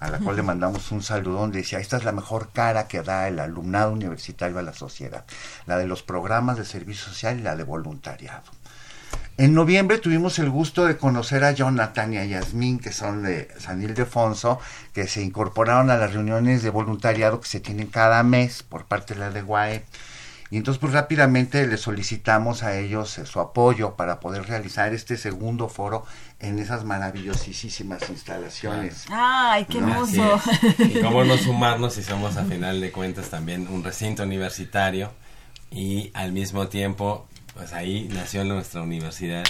[SPEAKER 5] a la cual le mandamos un saludo, decía, esta es la mejor cara que da el alumnado universitario a la sociedad, la de los programas de servicio social y la de voluntariado. En noviembre tuvimos el gusto de conocer a Jonathan y a Yasmín, que son de San Ildefonso, que se incorporaron a las reuniones de voluntariado que se tienen cada mes por parte de la de UAE. Y entonces pues rápidamente le solicitamos a ellos eh, su apoyo para poder realizar este segundo foro en esas maravillosísimas instalaciones.
[SPEAKER 1] ¡Ay, qué hermoso!
[SPEAKER 6] Y cómo no sumarnos si somos a final de cuentas también un recinto universitario y al mismo tiempo, pues ahí nació nuestra universidad.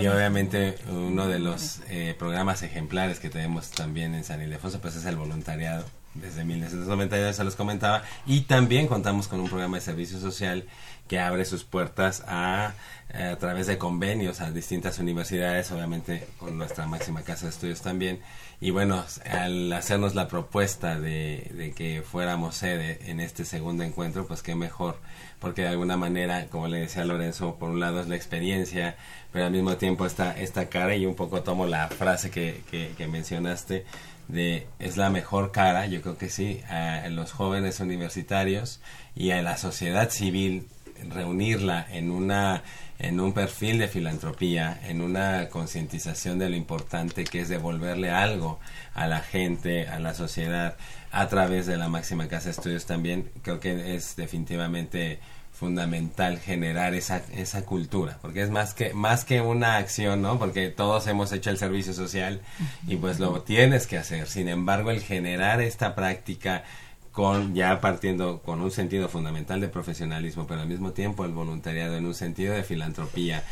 [SPEAKER 6] Y obviamente uno de los eh, programas ejemplares que tenemos también en San Ildefonso pues es el voluntariado desde 1992 se los comentaba y también contamos con un programa de servicio social que abre sus puertas a, a través de convenios a distintas universidades, obviamente con nuestra máxima casa de estudios también. Y bueno, al hacernos la propuesta de, que fuéramos sede en este segundo encuentro, pues qué mejor, porque de alguna manera, como le decía Lorenzo, por un lado es la experiencia, pero al mismo tiempo está esta cara y un poco tomo la frase que mencionaste de es la mejor cara, yo creo que sí, a los jóvenes universitarios y a la sociedad civil reunirla en una en un perfil de filantropía, en una concientización de lo importante que es devolverle algo a la gente, a la sociedad, a través de la máxima casa de estudios también, creo que es definitivamente fundamental generar esa, esa cultura, porque es más que, más que una acción, ¿no? Porque todos hemos hecho el servicio social y pues lo tienes que hacer. Sin embargo, el generar esta práctica con ya partiendo con un sentido fundamental de profesionalismo, pero al mismo tiempo el voluntariado en un sentido de filantropía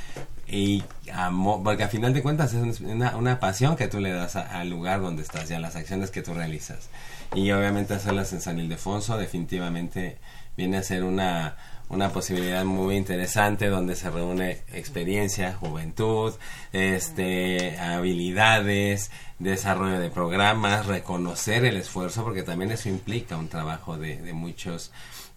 [SPEAKER 6] y amor, porque a final de cuentas es una, una pasión que tú le das al lugar donde estás y a las acciones que tú realizas. Y obviamente hacerlas en San Ildefonso definitivamente viene a ser una una posibilidad muy interesante donde se reúne experiencia, juventud, este, habilidades, desarrollo de programas, reconocer el esfuerzo, porque también eso implica un trabajo de, de muchos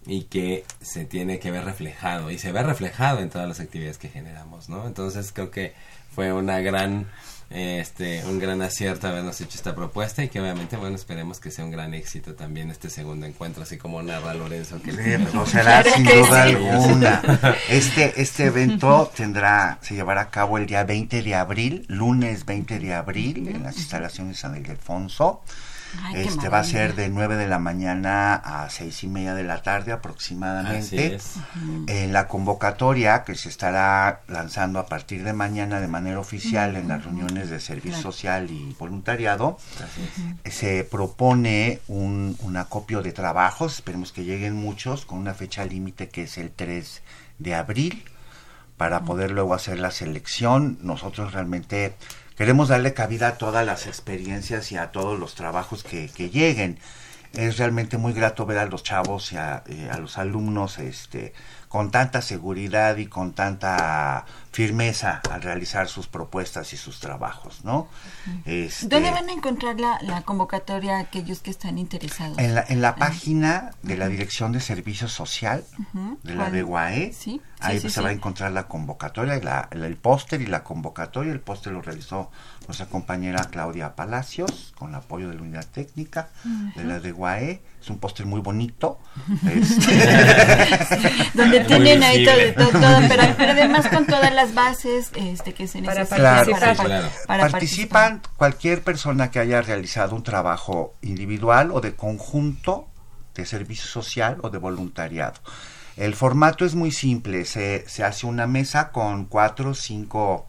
[SPEAKER 6] y que se tiene que ver reflejado y se ve reflejado en todas las actividades que generamos, ¿no? Entonces creo que fue una gran este un gran acierto habernos hecho esta propuesta y que obviamente bueno esperemos que sea un gran éxito también este segundo encuentro así como narra Lorenzo que
[SPEAKER 5] no será sin duda alguna. Este este evento tendrá se llevará a cabo el día 20 de abril lunes 20 de abril en las instalaciones de San Ildefonso este va a ser de 9 de la mañana a seis y media de la tarde aproximadamente. En la convocatoria que se estará lanzando a partir de mañana de manera oficial en las reuniones de servicio social y voluntariado, se propone un, un acopio de trabajos, esperemos que lleguen muchos, con una fecha límite que es el 3 de abril, para poder luego hacer la selección. Nosotros realmente queremos darle cabida a todas las experiencias y a todos los trabajos que, que lleguen. Es realmente muy grato ver a los chavos y a, eh, a los alumnos este, con tanta seguridad y con tanta firmeza al realizar sus propuestas y sus trabajos, ¿no?
[SPEAKER 1] Este, ¿Dónde van a encontrar la, la, convocatoria aquellos que están interesados?
[SPEAKER 5] En la, en la página de la Dirección de Servicio Social de la DUAE,
[SPEAKER 1] ¿Sí?
[SPEAKER 5] ahí
[SPEAKER 1] sí,
[SPEAKER 5] se va a encontrar la convocatoria, la, el, el póster y la convocatoria. El póster lo realizó nuestra compañera Claudia Palacios con el apoyo de la unidad técnica de la DUAE. Es un póster muy bonito.
[SPEAKER 1] Este, Donde tienen ahí todo, todo, todo pero, pero, además con todas las bases este, que se necesitan.
[SPEAKER 5] Claro,
[SPEAKER 1] para,
[SPEAKER 5] sí,
[SPEAKER 1] para,
[SPEAKER 5] para Participan participar. cualquier persona que haya realizado un trabajo individual o de conjunto de servicio social o de voluntariado. El formato es muy simple, se, se hace una mesa con cuatro o cinco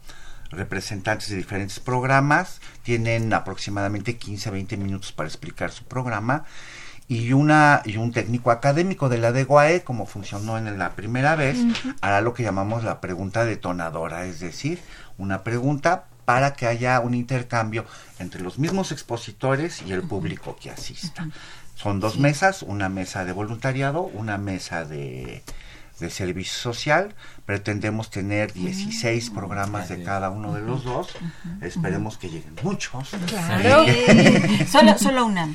[SPEAKER 5] representantes de diferentes programas, tienen aproximadamente 15 a 20 minutos para explicar su programa y una y un técnico académico de la DGUAE, como funcionó en la primera vez, uh -huh. hará lo que llamamos la pregunta detonadora, es decir, una pregunta para que haya un intercambio entre los mismos expositores y el público que asista. Uh -huh. Son dos sí. mesas, una mesa de voluntariado, una mesa de, de servicio social. Pretendemos tener 16 uh -huh. programas de cada uno de los dos. Esperemos que lleguen muchos.
[SPEAKER 1] Claro. Sí. solo, solo una.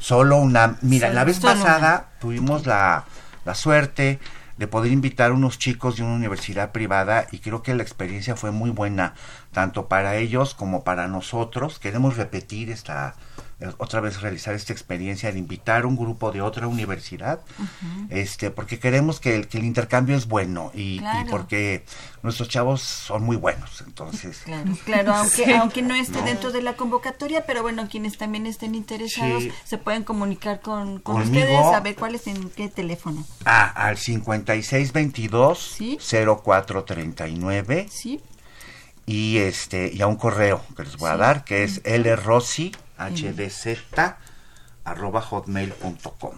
[SPEAKER 5] Solo una. Mira, solo, la vez pasada una. tuvimos la, la suerte de poder invitar a unos chicos de una universidad privada y creo que la experiencia fue muy buena, tanto para ellos como para nosotros. Queremos repetir esta, otra vez realizar esta experiencia de invitar un grupo de otra universidad, uh -huh. este, porque queremos que el, que el intercambio es bueno y, claro. y, porque nuestros chavos son muy buenos, entonces.
[SPEAKER 1] Claro, claro aunque, sí. aunque no esté no. dentro de la convocatoria, pero bueno, quienes también estén interesados sí. se pueden comunicar con, con ustedes, a ver cuál es en qué teléfono.
[SPEAKER 5] Ah, al 5622
[SPEAKER 1] ¿Sí?
[SPEAKER 5] 0439
[SPEAKER 1] sí.
[SPEAKER 5] Y este y a un correo que les voy a dar que es lrossi hdz arroba hotmail.com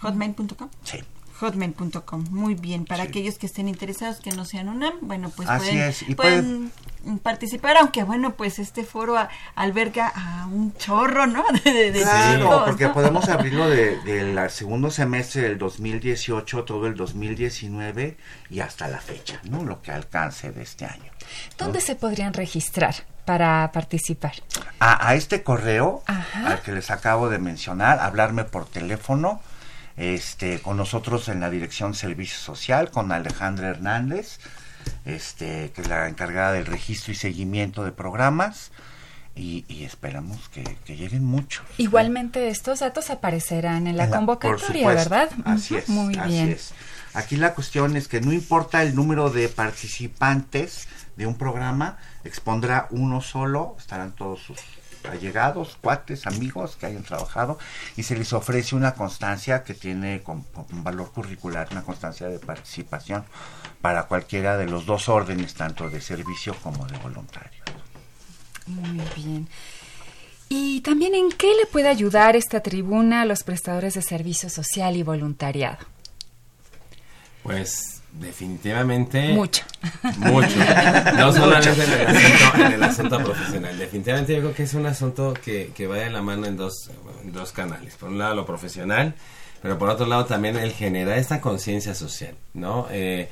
[SPEAKER 1] hotmail.com
[SPEAKER 5] sí
[SPEAKER 1] hotmail.com muy bien para sí. aquellos que estén interesados que no sean UNAM bueno pues
[SPEAKER 5] Así
[SPEAKER 1] pueden,
[SPEAKER 5] es. ¿Y
[SPEAKER 1] pueden, participar aunque bueno pues este foro a, alberga a un chorro no
[SPEAKER 5] de, de claro chicos, porque ¿no? podemos abrirlo del de, segundo semestre del 2018 todo el 2019 y hasta la fecha no lo que alcance de este año
[SPEAKER 2] ¿Dónde ¿no? se podrían registrar? para participar?
[SPEAKER 5] A, a este correo Ajá. al que les acabo de mencionar, hablarme por teléfono, este, con nosotros en la dirección Servicio Social, con Alejandra Hernández, este, que es la encargada del registro y seguimiento de programas. Y, y esperamos que, que, lleguen muchos.
[SPEAKER 2] Igualmente estos datos aparecerán en la, en la convocatoria, ¿verdad?
[SPEAKER 5] Así es.
[SPEAKER 2] Muy
[SPEAKER 5] así
[SPEAKER 2] bien.
[SPEAKER 5] Es. Aquí la cuestión es que no importa el número de participantes de un programa, expondrá uno solo, estarán todos sus allegados, cuates, amigos que hayan trabajado y se les ofrece una constancia que tiene con, con valor curricular, una constancia de participación para cualquiera de los dos órdenes, tanto de servicio como de voluntario.
[SPEAKER 2] Muy bien. Y también en qué le puede ayudar esta tribuna a los prestadores de servicio social y voluntariado.
[SPEAKER 6] Pues definitivamente
[SPEAKER 2] mucho.
[SPEAKER 6] mucho. No solamente en el, asunto, en el asunto profesional. Definitivamente yo creo que es un asunto que, que vaya en la mano en dos, en dos canales. Por un lado lo profesional pero por otro lado también el generar esta conciencia social no eh,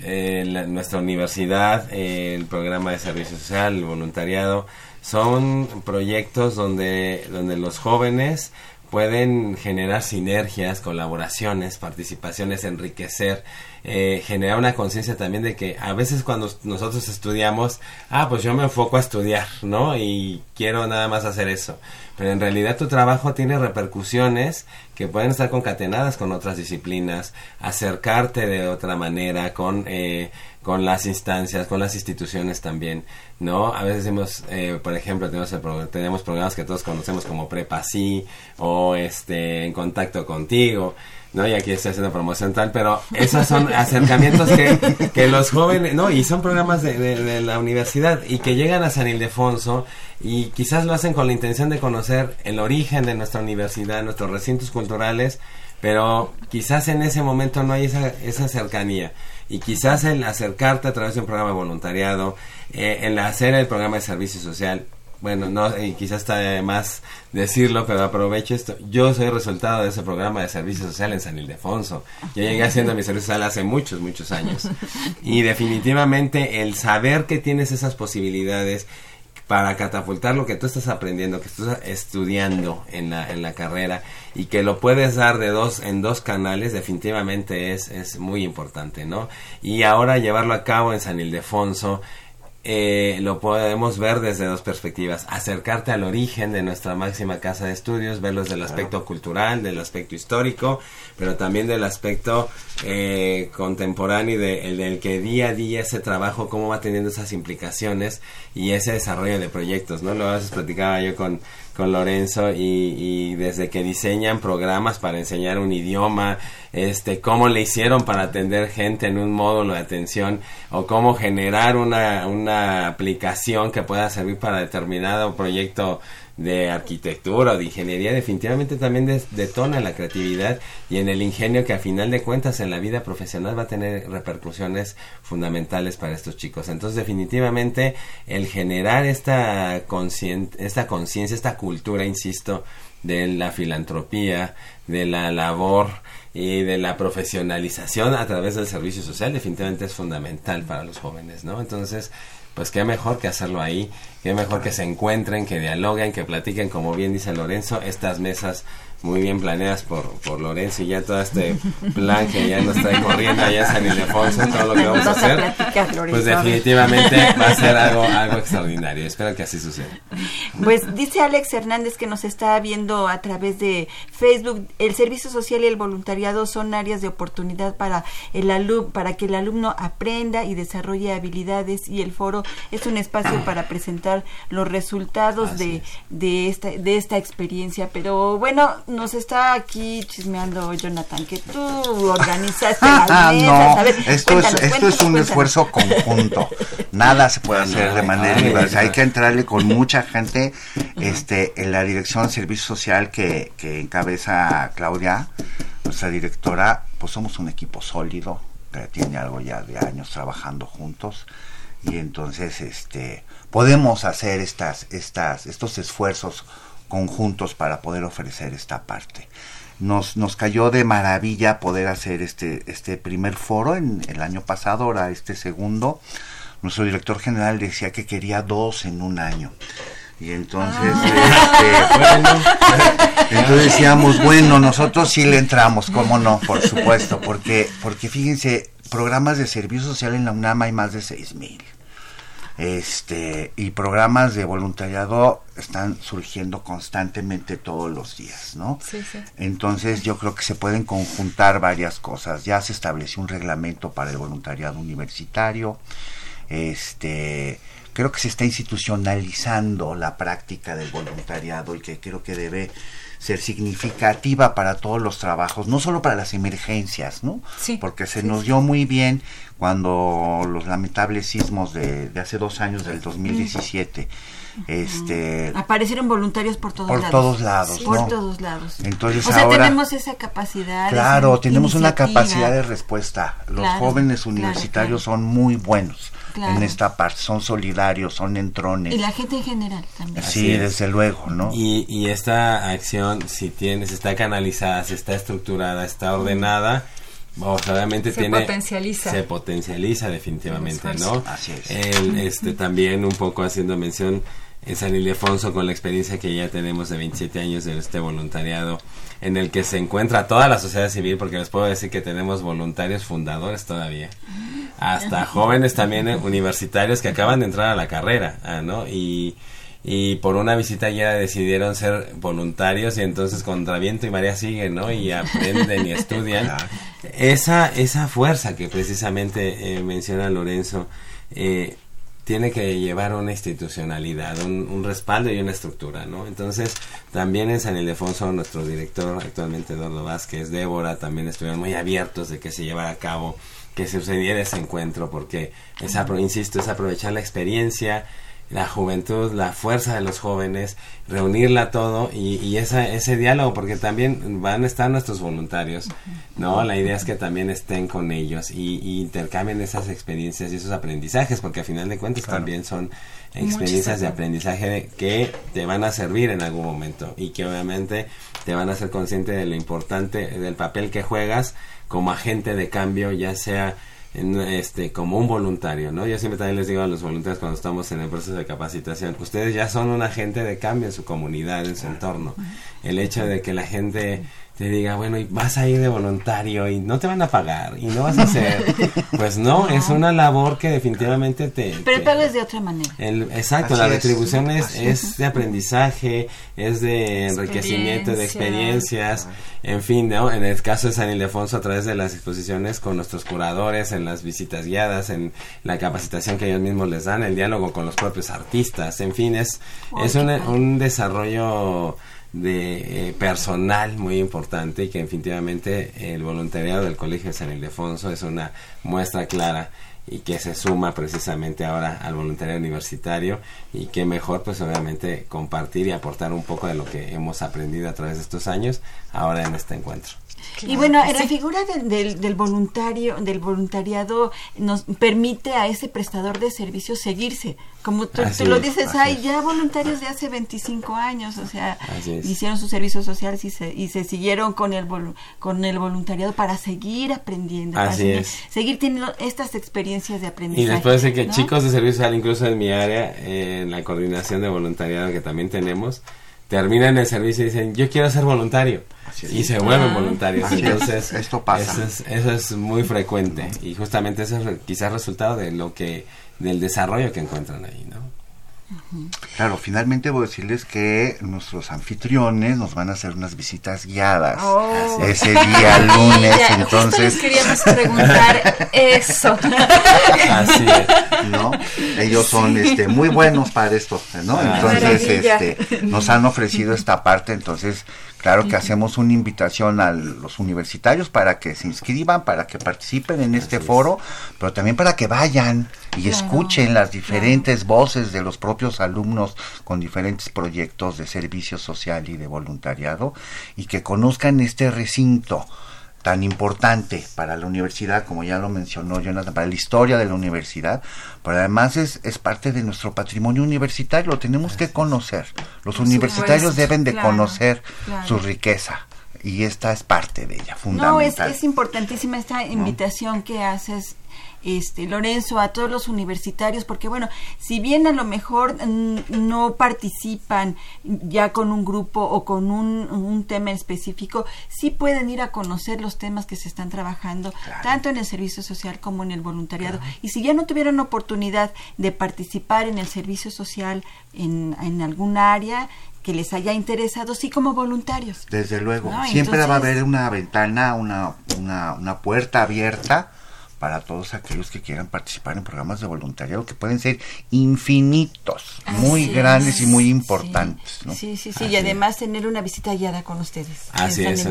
[SPEAKER 6] eh, la, nuestra universidad eh, el programa de servicio social el voluntariado son proyectos donde donde los jóvenes pueden generar sinergias, colaboraciones, participaciones, enriquecer eh, generar una conciencia también de que a veces cuando nosotros estudiamos, ah, pues yo me enfoco a estudiar, ¿no? Y quiero nada más hacer eso. Pero en realidad tu trabajo tiene repercusiones que pueden estar concatenadas con otras disciplinas, acercarte de otra manera con, eh, con las instancias, con las instituciones también, ¿no? A veces decimos, eh, por ejemplo, tenemos, tenemos programas que todos conocemos como Prepa Sí o este, En Contacto Contigo, ¿no? Y aquí estoy haciendo promoción tal, pero esos son acercamientos que, que los jóvenes, ¿no? Y son programas de, de, la universidad y que llegan a San Ildefonso y quizás lo hacen con la intención de conocer el origen de nuestra universidad, nuestros recintos culturales, pero quizás en ese momento no hay esa, esa cercanía. Y quizás el acercarte a través de un programa de voluntariado, eh, el hacer el programa de servicio social, bueno, no, y quizás está de más decirlo, pero aprovecho esto. Yo soy resultado de ese programa de servicio social en San Ildefonso. Yo llegué haciendo mi servicio social hace muchos, muchos años. Y definitivamente el saber que tienes esas posibilidades para catapultar lo que tú estás aprendiendo, que estás estudiando en la, en la carrera y que lo puedes dar de dos en dos canales, definitivamente es, es muy importante, ¿no? Y ahora llevarlo a cabo en San Ildefonso, eh, lo podemos ver desde dos perspectivas. Acercarte al origen de nuestra máxima casa de estudios, verlo desde el aspecto cultural, del aspecto histórico, pero también del aspecto eh, contemporáneo, de, el del que día a día ese trabajo, cómo va teniendo esas implicaciones y ese desarrollo de proyectos, ¿no? Lo a veces platicaba yo con con Lorenzo y, desde que diseñan programas para enseñar un idioma, este, cómo le hicieron para atender gente en un módulo de atención o cómo generar una, una aplicación que pueda servir para determinado proyecto de arquitectura o de ingeniería definitivamente también detona la creatividad y en el ingenio que a final de cuentas en la vida profesional va a tener repercusiones fundamentales para estos chicos. Entonces definitivamente el generar esta esta conciencia, esta cultura, insisto, de la filantropía, de la labor y de la profesionalización a través del servicio social definitivamente es fundamental para los jóvenes, ¿no? Entonces, pues qué mejor que hacerlo ahí, qué mejor que se encuentren, que dialoguen, que platiquen, como bien dice Lorenzo, estas mesas muy bien planeadas por, por Lorenzo y ya todo este plan que ya nos está corriendo allá San Ildefonso, todo lo que vamos a hacer, pues definitivamente va a ser algo, algo extraordinario. Espero que así suceda.
[SPEAKER 1] Pues dice Alex Hernández que nos está viendo a través de Facebook, el servicio social y el voluntariado son áreas de oportunidad para el alumno, para que el alumno aprenda y desarrolle habilidades y el foro es un espacio para presentar los resultados de, de, esta, de esta experiencia. Pero bueno, nos está aquí chismeando Jonathan, que tú organizaste las
[SPEAKER 5] mesas. No, esto, es, esto es un esfuerzo conjunto. Nada se puede hacer de manera individual. hay que entrarle con mucha gente. Este, en la dirección de servicio social que, que encabeza Claudia, nuestra directora, pues somos un equipo sólido, que tiene algo ya de años trabajando juntos. Y entonces, este, podemos hacer estas, estas, estos esfuerzos conjuntos para poder ofrecer esta parte. Nos, nos cayó de maravilla poder hacer este, este primer foro en el año pasado, ahora este segundo. Nuestro director general decía que quería dos en un año. Y entonces, ah. este, entonces decíamos, bueno, nosotros sí le entramos, cómo no, por supuesto, porque, porque fíjense, programas de servicio social en la UNAM hay más de seis mil este y programas de voluntariado están surgiendo constantemente todos los días, ¿no? Sí, sí. Entonces yo creo que se pueden conjuntar varias cosas. Ya se estableció un reglamento para el voluntariado universitario. Este, creo que se está institucionalizando la práctica del voluntariado y que creo que debe ser significativa para todos los trabajos, no solo para las emergencias, ¿no? Sí, Porque se nos dio muy bien cuando los lamentables sismos de, hace dos años, del 2017, este
[SPEAKER 1] aparecieron voluntarios por todos
[SPEAKER 5] por
[SPEAKER 1] lados.
[SPEAKER 5] todos lados
[SPEAKER 1] por todos lados.
[SPEAKER 5] Entonces
[SPEAKER 1] o sea tenemos esa capacidad
[SPEAKER 5] claro tenemos una capacidad de respuesta. Los jóvenes universitarios son muy buenos en esta parte, son solidarios, son entrones.
[SPEAKER 1] Y la gente en general también.
[SPEAKER 5] Sí, desde luego, ¿no?
[SPEAKER 6] Y, y esta acción, si tienes, está canalizada, si está estructurada, está ordenada, obviamente se tiene
[SPEAKER 2] potencializa.
[SPEAKER 6] se potencializa definitivamente no Así es. este también un poco haciendo mención en San Ildefonso con la experiencia que ya tenemos de 27 años de este voluntariado en el que se encuentra toda la sociedad civil, porque les puedo decir que tenemos voluntarios fundadores todavía, hasta jóvenes también universitarios que acaban de entrar a la carrera, ah, ¿no? Y, y por una visita ya decidieron ser voluntarios y entonces contra viento y María siguen, ¿no? Y aprenden y estudian. Esa, esa fuerza que precisamente eh, menciona Lorenzo, eh, tiene que llevar una institucionalidad, un, respaldo y una estructura, ¿no? Entonces, también en San Ildefonso, nuestro director actualmente, Eduardo Vázquez, Débora, también estuvieron muy abiertos de que se llevara a cabo, que sucediera ese encuentro, porque, es, insisto, es aprovechar la experiencia, la juventud, la fuerza de los jóvenes, reunirla todo y, y esa, ese diálogo, porque también van a estar nuestros voluntarios, ¿no? La idea es que también estén con ellos y, intercambien esas experiencias y esos aprendizajes, porque al final de cuentas también son experiencias de aprendizaje que te van a servir en algún momento y que obviamente te van a hacer consciente de lo importante del papel que juegas como agente de cambio, ya sea este como un voluntario, ¿no? Yo siempre también les digo a los voluntarios cuando estamos en el proceso de capacitación, ustedes ya son un agente de cambio en su comunidad, en su entorno. El hecho de que la gente te diga, bueno, y vas a ir de voluntario y no te van a pagar y no vas a hacer. Pues no, es una labor que definitivamente te...
[SPEAKER 1] Pero tal vez de otra manera.
[SPEAKER 6] exacto, la retribución es, es, de aprendizaje, es de enriquecimiento, de experiencias, en fin, ¿no? En el caso de San Ildefonso, a través de las exposiciones con nuestros curadores, en las visitas guiadas, en la capacitación que ellos mismos les dan, el diálogo con los propios artistas, en fin, es, es un, un desarrollo de eh, personal muy importante y que definitivamente el voluntariado del Colegio de San Ildefonso es una muestra clara y que se suma precisamente ahora al voluntariado universitario y que mejor pues obviamente compartir y aportar un poco de lo que hemos aprendido a través de estos años ahora en este encuentro.
[SPEAKER 1] Y bueno, la figura del, del, voluntario, del voluntariado nos permite a ese prestador de servicios seguirse. Como tú, lo dices, hay ya voluntarios de hace 25 años, o sea, hicieron su servicio social y se, y se siguieron con el, con el voluntariado para seguir aprendiendo, para seguir, seguir, teniendo estas experiencias de aprendizaje.
[SPEAKER 6] Y después de que chicos de servicio social, incluso en mi área, en la coordinación de voluntariado que también tenemos, terminan el servicio y dicen, yo quiero ser voluntario. Y se vuelven ah. voluntarios. Entonces,
[SPEAKER 5] esto pasa.
[SPEAKER 6] Eso es, eso es, muy frecuente. Y justamente eso es quizás resultado de lo que, del desarrollo que encuentran ahí, ¿no?
[SPEAKER 5] Claro, finalmente voy a decirles que nuestros anfitriones nos van a hacer unas visitas guiadas
[SPEAKER 1] oh.
[SPEAKER 5] ese día lunes, entonces
[SPEAKER 1] queríamos preguntar eso.
[SPEAKER 5] Así ¿no? Ellos son este muy buenos para esto, ¿no? Ah. Entonces, este nos han ofrecido esta parte, entonces Claro que hacemos una invitación a los universitarios para que se inscriban, para que participen en este foro, pero también para que vayan y escuchen las diferentes voces de los propios alumnos con diferentes proyectos de servicio social y de voluntariado y que conozcan este recinto tan importante para la universidad, como ya lo mencionó Jonathan, para la historia de la universidad, pero además es, es parte de nuestro patrimonio universitario, lo tenemos que conocer. Los universitarios deben de conocer su riqueza y esta es parte de ella, fundamental.
[SPEAKER 1] No, es, es importantísima esta invitación que haces este Lorenzo, a todos los universitarios, porque bueno, si bien a lo mejor no participan ya con un grupo o con un, un, tema específico, sí pueden ir a conocer los temas que se están trabajando, tanto en el servicio social como en el voluntariado. Y si ya no tuvieron oportunidad de participar en el servicio social en, en algún área, que les haya interesado, sí como voluntarios.
[SPEAKER 5] Desde luego, siempre va a haber una ventana, una, una, una puerta abierta para todos aquellos que quieran participar en programas de voluntariado que pueden ser infinitos, muy grandes y muy importantes.
[SPEAKER 1] Sí, sí, sí, y además tener una visita guiada con ustedes.
[SPEAKER 6] Así es,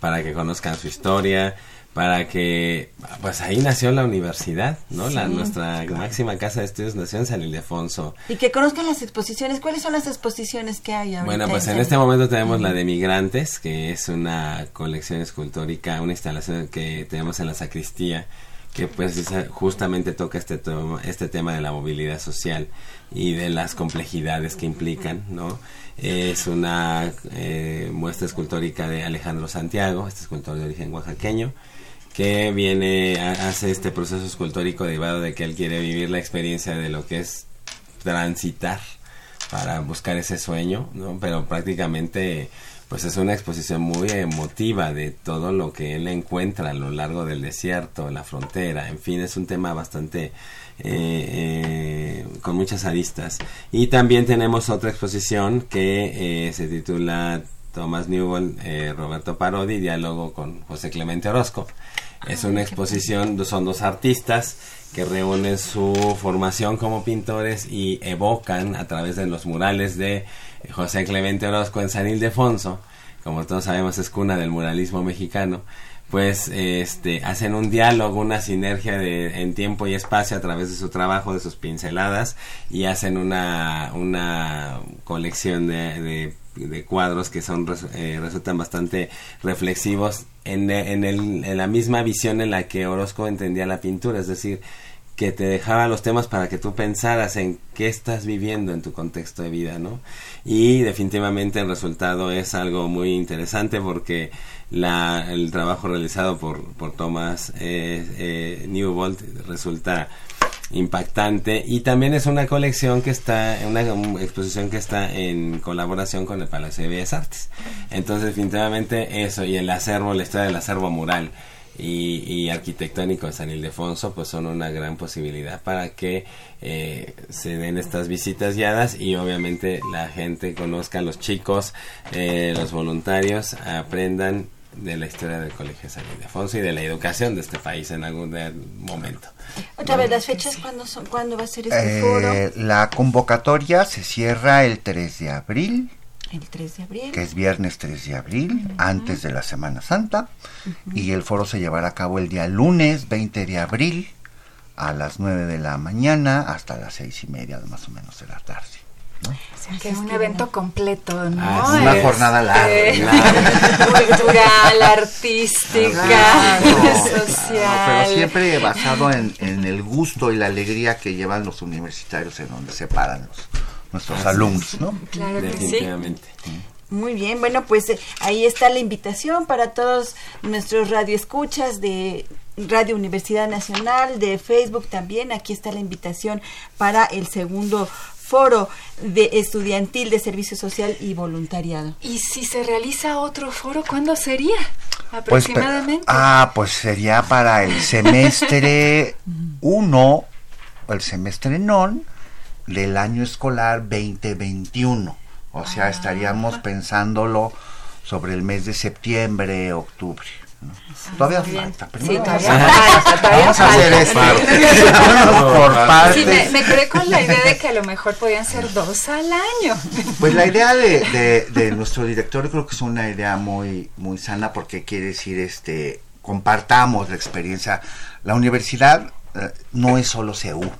[SPEAKER 6] para que conozcan su historia, para que, pues ahí nació la universidad, ¿no? La, nuestra máxima casa de estudios nació en San Ildefonso.
[SPEAKER 1] Y que conozcan las exposiciones. ¿Cuáles son las exposiciones que hay ahorita?
[SPEAKER 6] Bueno, pues en, este momento tenemos la de Migrantes, que es una colección escultórica, una instalación que tenemos en la sacristía, que pues justamente toca este este tema de la movilidad social y de las complejidades que implican, ¿no? Es una eh, muestra escultórica de Alejandro Santiago, este escultor de origen oaxaqueño, que viene, hace este proceso escultórico derivado de que él quiere vivir la experiencia de lo que es transitar para buscar ese sueño, ¿no? Pero prácticamente pues es una exposición muy emotiva de todo lo que él encuentra a lo largo del desierto, la frontera, en fin, es un tema bastante eh, eh, con muchas aristas. Y también tenemos otra exposición que eh, se titula Thomas Newell, Roberto Parodi, diálogo con José Clemente Orozco. Es una exposición, son dos artistas que reúnen su formación como pintores y evocan a través de los murales de José Clemente Orozco en San Ildefonso, como todos sabemos es cuna del muralismo mexicano, pues este hacen un diálogo, una sinergia de, en tiempo y espacio a través de su trabajo, de sus pinceladas y hacen una, una colección de, de, cuadros que son eh, resultan bastante reflexivos en, en, el, en la misma visión en la que Orozco entendía la pintura, es decir, que te dejaba los temas para que tú pensaras en qué estás viviendo en tu contexto de vida, ¿no? Y definitivamente el resultado es algo muy interesante porque la, el trabajo realizado por, por Thomas eh, eh, Newbold resulta impactante. Y también es una colección que está una exposición que está en colaboración con el Palacio de Bellas Artes. Entonces definitivamente eso y el acervo la historia del acervo mural y, arquitectónico de San Ildefonso, pues son una gran posibilidad para que eh, se den estas visitas guiadas y obviamente la gente conozca, los chicos, eh, los voluntarios aprendan de la historia del Colegio San Ildefonso y de la educación de este país en algún momento.
[SPEAKER 1] Otra vez, las fechas, ¿cuándo, son, ¿cuándo va a ser este foro?
[SPEAKER 5] La convocatoria se cierra el 3 de abril
[SPEAKER 1] el 3 de abril.
[SPEAKER 5] Que es viernes 3 de abril, antes de la Semana Santa. Y el foro se llevará a cabo el día lunes 20 de abril a las 9 de la mañana hasta las 6 y media más o menos de la tarde. ¿No?
[SPEAKER 2] que es un evento completo, ¿no?
[SPEAKER 5] Ah, es una jornada larga.
[SPEAKER 2] Cultural, artística, social.
[SPEAKER 5] pero siempre basado en, en, el gusto y la alegría que llevan los universitarios en donde se paran los, nuestros alumnos, ¿no?
[SPEAKER 1] Claro que Definitivamente. sí. Muy bien, bueno, pues eh, ahí está la invitación para todos nuestros radioescuchas de Radio Universidad Nacional, de Facebook también. Aquí está la invitación para el segundo foro de estudiantil de servicio social y voluntariado.
[SPEAKER 2] ¿Y si se realiza otro foro, cuándo sería? Pues, aproximadamente.
[SPEAKER 5] ah, pues sería para el semestre 1, el semestre non, del año escolar 2021. O sea, ah. estaríamos pensándolo sobre el mes de septiembre, octubre. Todavía falta. sí, todavía falta. Vamos a hacer esto.
[SPEAKER 2] por parte. Sí, me, quedé con la idea de que a lo mejor podían ser dos al año.
[SPEAKER 5] Pues la idea de, de, nuestro director creo que es una idea muy, muy sana porque quiere decir, este, compartamos la experiencia. La universidad eh, no es solo CEU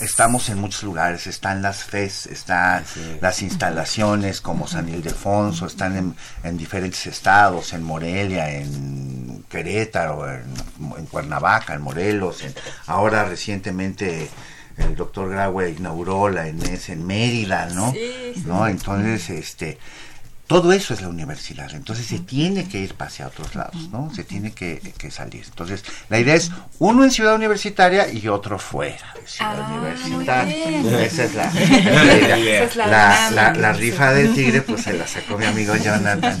[SPEAKER 5] Estamos en muchos lugares, están las FES, están las instalaciones como San Ildefonso, están en, diferentes estados, en Morelia, en Querétaro, en, Cuernavaca, en Morelos, ahora recientemente el doctor Graue inauguró la ENES en Mérida, ¿no? ¿no? Entonces, este, todo eso es la universidad, entonces se tiene que ir hacia otros lados, ¿no? Se tiene que, salir. Entonces, la idea es uno en ciudad universitaria y otro fuera de ciudad ah, universitaria. Esa es la, la, la, rifa del tigre, pues se la sacó mi amigo Jonathan.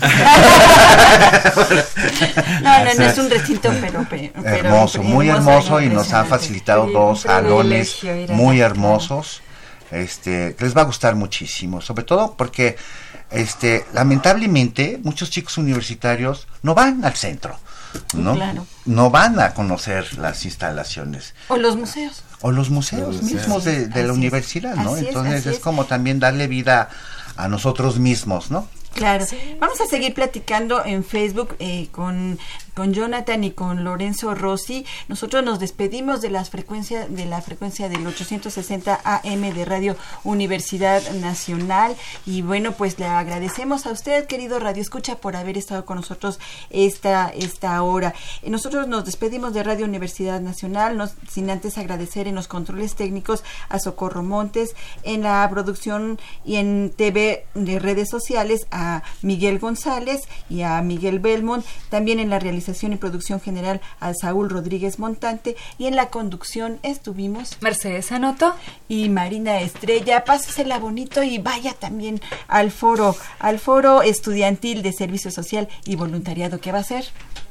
[SPEAKER 1] no, no, no es un recinto, pero,
[SPEAKER 5] hermoso, muy hermoso y nos han facilitado dos salones muy hermosos, este, que les va a gustar muchísimo, sobre todo porque este, lamentablemente muchos chicos universitarios no van al centro, ¿no? No van a conocer las instalaciones.
[SPEAKER 1] O los museos.
[SPEAKER 5] O los museos, mismos de, la universidad, ¿no? Entonces es, como también darle vida a nosotros mismos, ¿no?
[SPEAKER 1] Claro. Vamos a seguir platicando en Facebook eh, con, con Jonathan y con Lorenzo Rossi. Nosotros nos despedimos de las frecuencias de la frecuencia del 860 AM de Radio Universidad Nacional y bueno, pues le agradecemos a usted, querido Radio Escucha, por haber estado con nosotros esta esta hora. Nosotros nos despedimos de Radio Universidad Nacional, nos, sin antes agradecer en los controles técnicos a Socorro Montes, en la producción y en TV de redes sociales a a Miguel González y a Miguel Belmont, también en la realización y producción general a Saúl Rodríguez Montante y en la conducción estuvimos
[SPEAKER 2] Mercedes Anoto
[SPEAKER 1] y Marina Estrella. Pásesela bonito y vaya también al foro, al foro estudiantil de servicio social y voluntariado que va a ser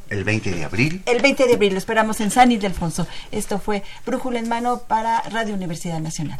[SPEAKER 5] el 20 de abril.
[SPEAKER 1] El 20 de abril, lo esperamos en San Ildefonso. Esto fue Brújula en Mano para Radio Universidad Nacional.